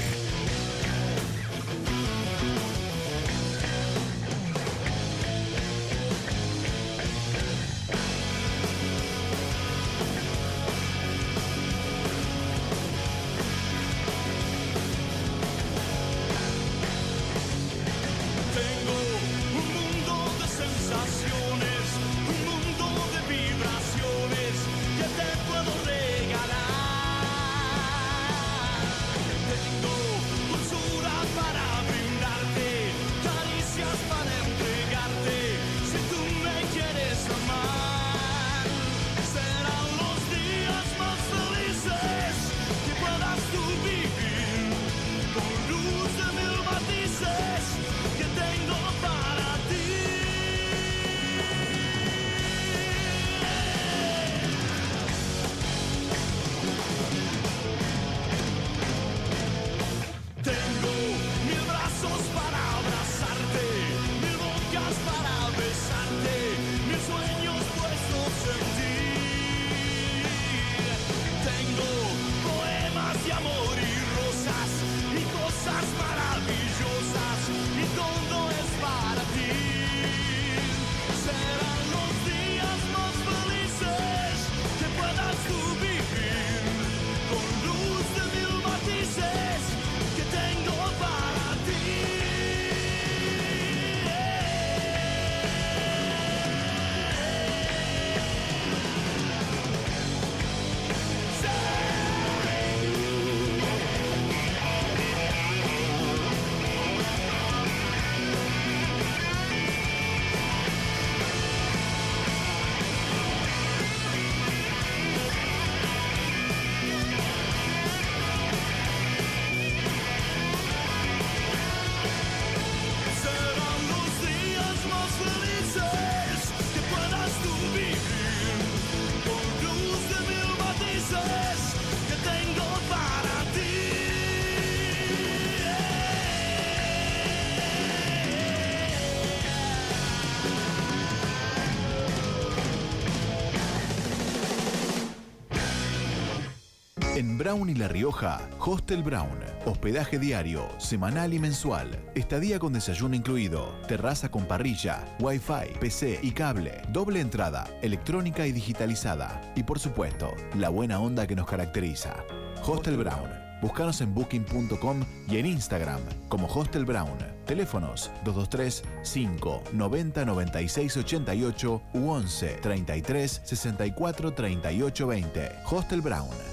Y La Rioja, Hostel Brown. Hospedaje diario, semanal y mensual. Estadía con desayuno incluido. Terraza con parrilla, wifi, PC y cable. Doble entrada, electrónica y digitalizada. Y por supuesto, la buena onda que nos caracteriza. Hostel Brown. Búscanos en booking.com y en Instagram como Hostel Brown. Teléfonos 223 5 90 96 88 u 11 33 64 38 20. Hostel Brown.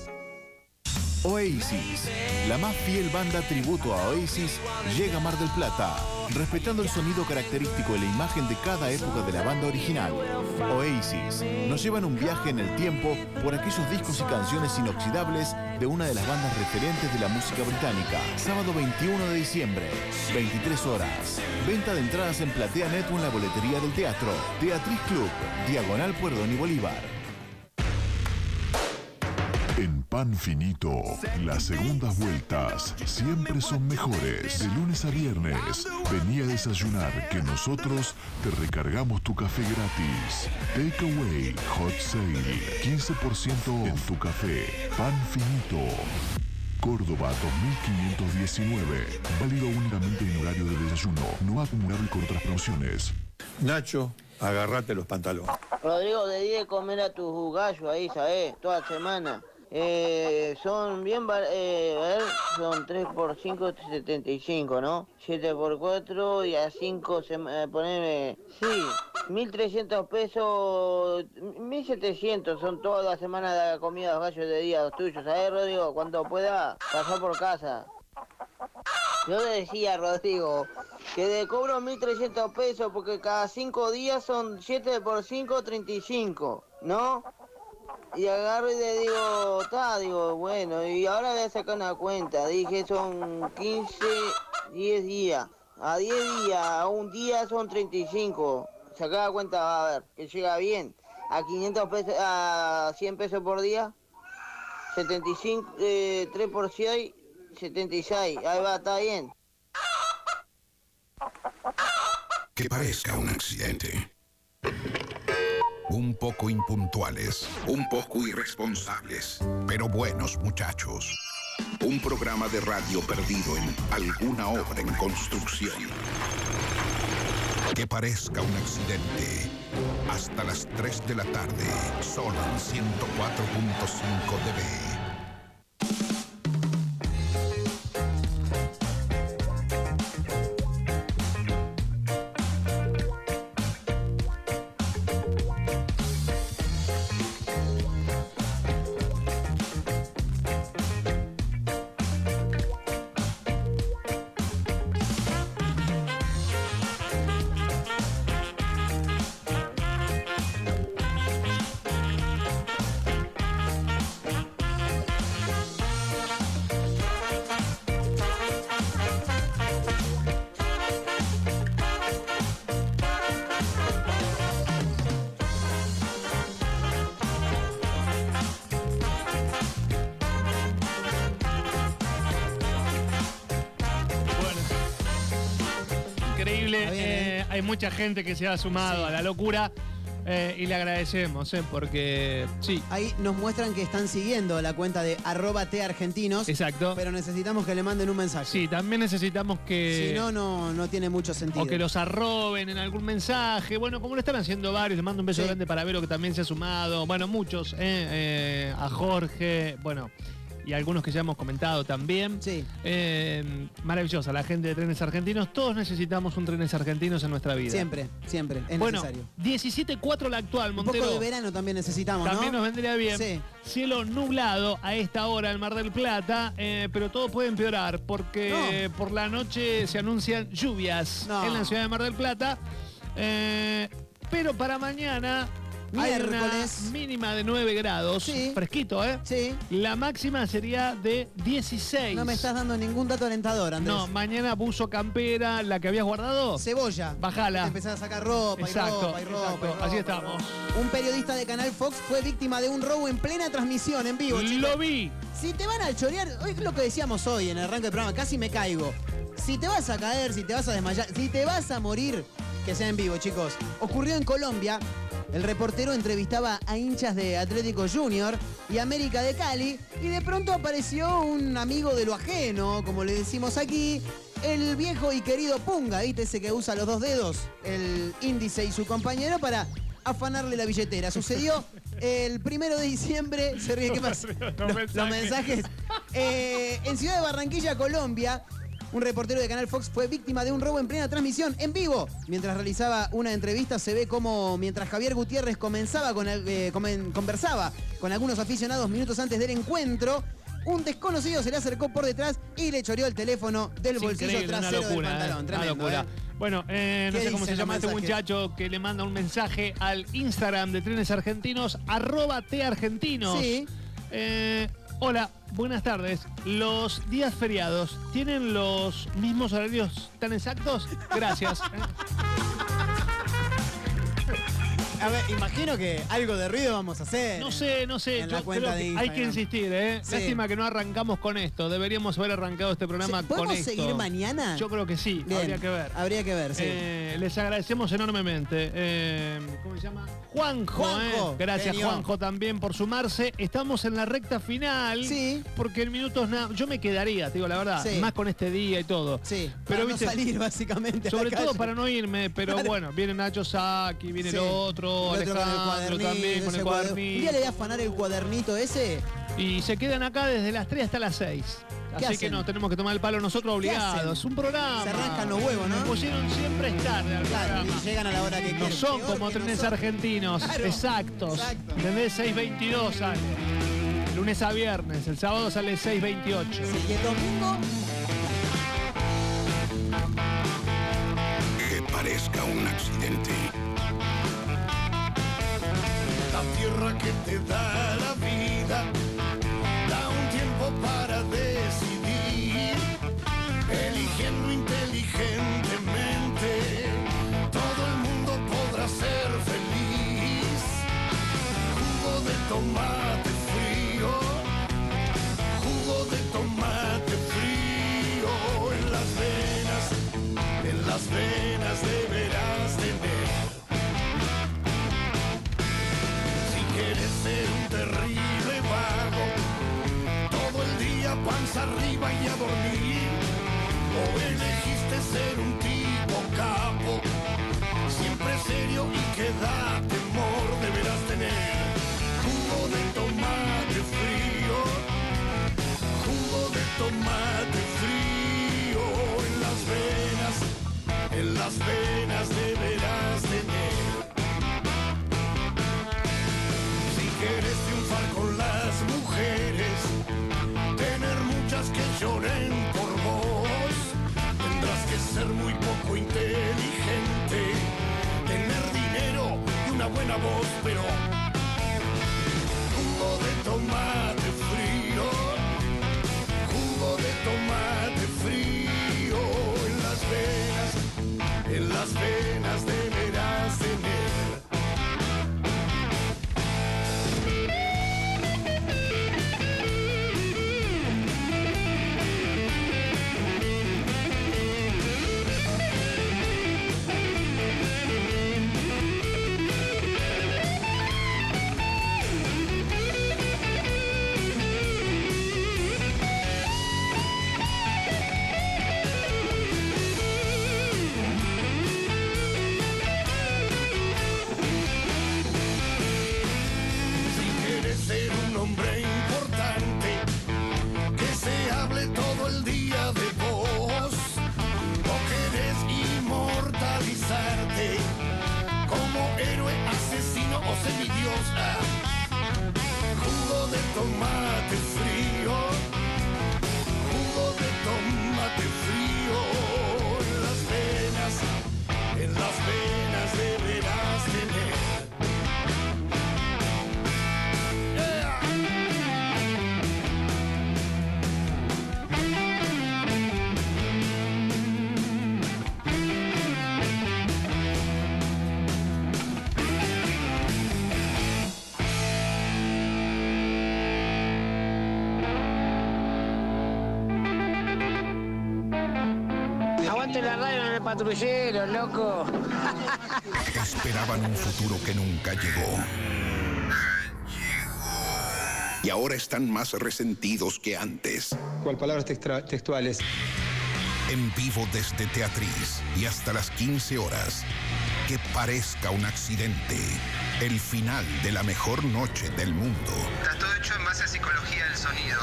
Oasis, la más fiel banda tributo a Oasis, llega a Mar del Plata, respetando el sonido característico y la imagen de cada época de la banda original. Oasis nos lleva en un viaje en el tiempo por aquellos discos y canciones inoxidables de una de las bandas referentes de la música británica. Sábado 21 de diciembre, 23 horas. Venta de entradas en PlateaNet o en la boletería del teatro. Teatriz Club, Diagonal Puerdón y Bolívar. Pan Finito, las segundas vueltas siempre son mejores. De lunes a viernes, vení a desayunar que nosotros te recargamos tu café gratis. Take away, hot sale, 15% en tu café. Pan Finito. Córdoba 2519. Válido únicamente en horario de desayuno, no acumulable con otras promociones. Nacho, agárrate los pantalones. Rodrigo, de 10 comer a tus gallos ahí, ¿sabes? Toda semana. Eh, son bien, eh, a ver, son 3 por 5, 75, ¿no? 7 por 4 y a 5, se, eh, poneme, sí, 1.300 pesos, 1.700 son toda la semana de la comida de los gallos de día, los tuyos, ¿sabes, Rodrigo? Cuando pueda, pasar por casa. Yo le decía a Rodrigo que le cobro 1.300 pesos porque cada 5 días son 7 por 5, 35, ¿no? Y agarro y le digo, está, digo, bueno, y ahora voy a sacar una cuenta. Dije, son 15, 10 días. A 10 días, a un día son 35. Sacá la cuenta, a ver, que llega bien. A 500 pesos, a 100 pesos por día. 75, eh, 3 por 6, 76. Ahí va, está bien. Que parezca un accidente. Un poco impuntuales, un poco irresponsables, pero buenos muchachos. Un programa de radio perdido en alguna obra en construcción. Que parezca un accidente. Hasta las 3 de la tarde, solo en 104.5 dB. Mucha gente que se ha sumado a la locura eh, y le agradecemos, eh, porque sí. Ahí nos muestran que están siguiendo la cuenta de arroba argentinos. Exacto. Pero necesitamos que le manden un mensaje. Sí, también necesitamos que. Si no, no, no tiene mucho sentido. O que los arroben en algún mensaje. Bueno, como lo están haciendo varios, le mando un beso Sí. grande para Vero que también se ha sumado. Bueno, muchos, eh, eh, a Jorge, bueno, y algunos que ya hemos comentado también. Sí. Eh, maravillosa la gente de Trenes Argentinos. Todos necesitamos un Trenes Argentinos en nuestra vida. Siempre, siempre. Es bueno, necesario. 17.4 la actual, Un Montero. poco de verano también necesitamos, ¿no? También nos vendría bien. Sí. Cielo nublado a esta hora en Mar del Plata, eh, pero todo puede empeorar porque por la noche se anuncian lluvias No. en la ciudad de Mar del Plata. Eh, pero para mañana hay una Miércoles. mínima de 9 grados. Sí. Fresquito, ¿eh? Sí. La máxima sería de 16. No me estás dando ningún dato alentador, Andrés. No, mañana buzo campera, la que habías guardado. Cebolla. Bajala. Empezás a sacar ropa Exacto, y ropa y ropa. exacto. y ropa, Así y estamos. Un periodista de Canal Fox fue víctima de un robo en plena transmisión, en vivo. chicos. Lo vi. Si te van a chorear, hoy es lo que decíamos hoy en el arranque del programa, casi me caigo. Si te vas a caer, si te vas a desmayar, si te vas a morir, que sea en vivo, chicos. Ocurrió en Colombia El reportero entrevistaba a hinchas de Atlético Junior y América de Cali y de pronto apareció un amigo de lo ajeno, como le decimos aquí, el viejo y querido Punga, ¿viste? Ese que usa los dos dedos, el índice y su compañero para afanarle la billetera. Sucedió el primero de diciembre, se ríe, ¿qué pasa? Los, los mensajes. Eh, en Ciudad de Barranquilla, Colombia, un reportero de Canal Fox fue víctima de un robo en plena transmisión, en vivo. Mientras realizaba una entrevista, se ve como mientras Javier Gutiérrez comenzaba con el- eh, comen- conversaba con algunos aficionados minutos antes del encuentro. Un desconocido se le acercó por detrás y le choreó el teléfono del Es bolsillo trasero locura, del eh, pantalón. una locura. ¿eh? Bueno, eh, no ¿Qué sé cómo se llama este muchacho que le manda un mensaje al Instagram de Trenes Argentinos, arroba Argentinos. Sí. Eh, hola, buenas tardes. ¿Los días feriados tienen los mismos horarios tan exactos? Gracias. A ver, imagino que algo de ruido vamos a hacer. No sé, no sé. En yo la cuenta creo de que hay Instagram. que insistir, ¿eh? Sí. Lástima que no arrancamos con esto. Deberíamos haber arrancado este programa con ¿podemos esto. seguir mañana? Yo creo que sí. Bien, Habría que ver. Habría que ver, sí. Eh, les agradecemos enormemente. Eh, ¿Cómo se llama? Juanjo. Juanjo, eh. Gracias, genio. Juanjo, también por sumarse. Estamos en la recta final. Sí. Porque en minutos nada. Yo me quedaría, te digo la verdad. Sí. Más con este día y todo. Sí, Pero para viste. no salir básicamente Sobre todo calle. para no irme, pero Claro. bueno, viene Nacho Saki, viene Sí. el otro, El otro con el Alejandro cuadernito, también con el cuader- cuadernito. Un día le voy a afanar el cuadernito ese. Y se quedan acá desde las 3 hasta las 6. ¿Qué Así que no, tenemos que tomar el palo nosotros obligados. hacen? Un programa. Se arrancan los huevos, ¿no? Nos pusieron siempre es tarde al Claro, programa. y llegan a la hora que No quieren. son Peor como trenes argentinos, Claro, exactos. exacto. ¿Entendés? 6.22 sale. Lunes a viernes, el sábado sale 6.28. Sí, y el domingo Que parezca un accidente. La tierra que te da la vida da un tiempo para decidir, eligiendo inteligentemente. Todo el mundo podrá ser feliz. Jugo de tomate frío, jugo de tomate frío en las venas, en las venas arriba y a dormir. O elegiste ser un tipo capo, siempre serio y que patrullero, loco. Esperaban un futuro que nunca llegó. Y ahora están más resentidos que antes. ¿Cuál palabras textuales? En vivo desde Teatriz y hasta las 15 horas. Que parezca un accidente. El final de la mejor noche del mundo. Está todo hecho en base a psicología del sonido.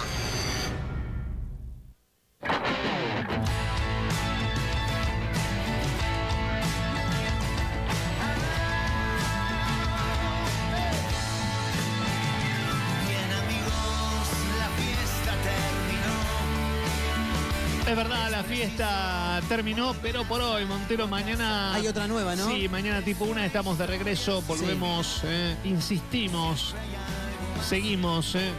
Fiesta terminó, pero por hoy, Montero, mañana. Hay otra nueva, ¿no? Sí, mañana tipo una estamos de regreso, volvemos, eh, insistimos, seguimos, eh.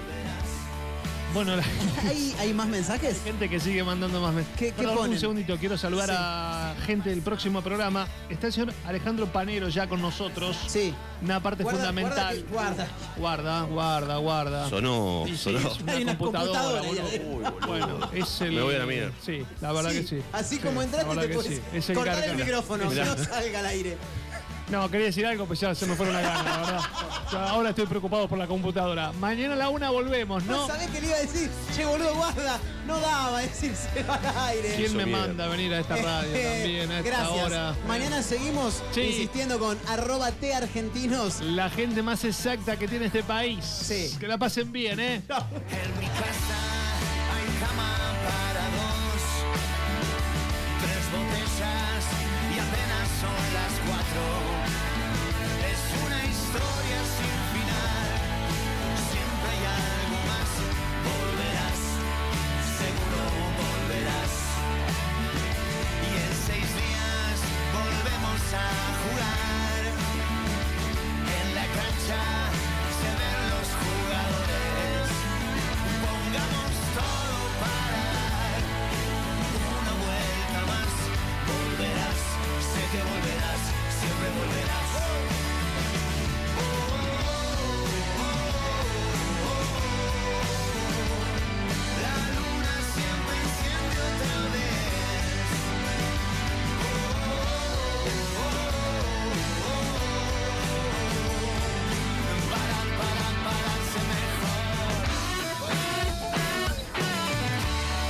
Bueno, la ¿Hay, hay más mensajes? gente que sigue mandando más mensajes. ¿Qué- qué Perdón, un segundito, quiero saludar Sí. a gente del próximo programa. Está el señor Alejandro Panero ya con nosotros. Sí. Una parte Guarda, fundamental. guarda Guarda, guarda, guarda. Sonó, Sí, sí, sonó. es una Hay una computadora, computadora boludo. Bueno, es el. Me voy a la mierda. Sí, la verdad Sí, que sí. Así Sí, como entraste te puedes sí. Es el cortar el micrófono, Mirá. no salga al aire. No, quería decir algo, pues ya se me fueron la gana, la verdad. Ya ahora estoy preocupado por la computadora. Mañana a la una volvemos, ¿no? ¿Sabés qué le iba a decir? Che, boludo, guarda. No daba decirse al aire. ¿Quién me manda a venir a esta radio también a esta Gracias. hora? Mañana seguimos Sí. insistiendo con arroba T argentinos. La gente más exacta que tiene este país. Sí. Que la pasen bien, ¿eh? En mi casa time.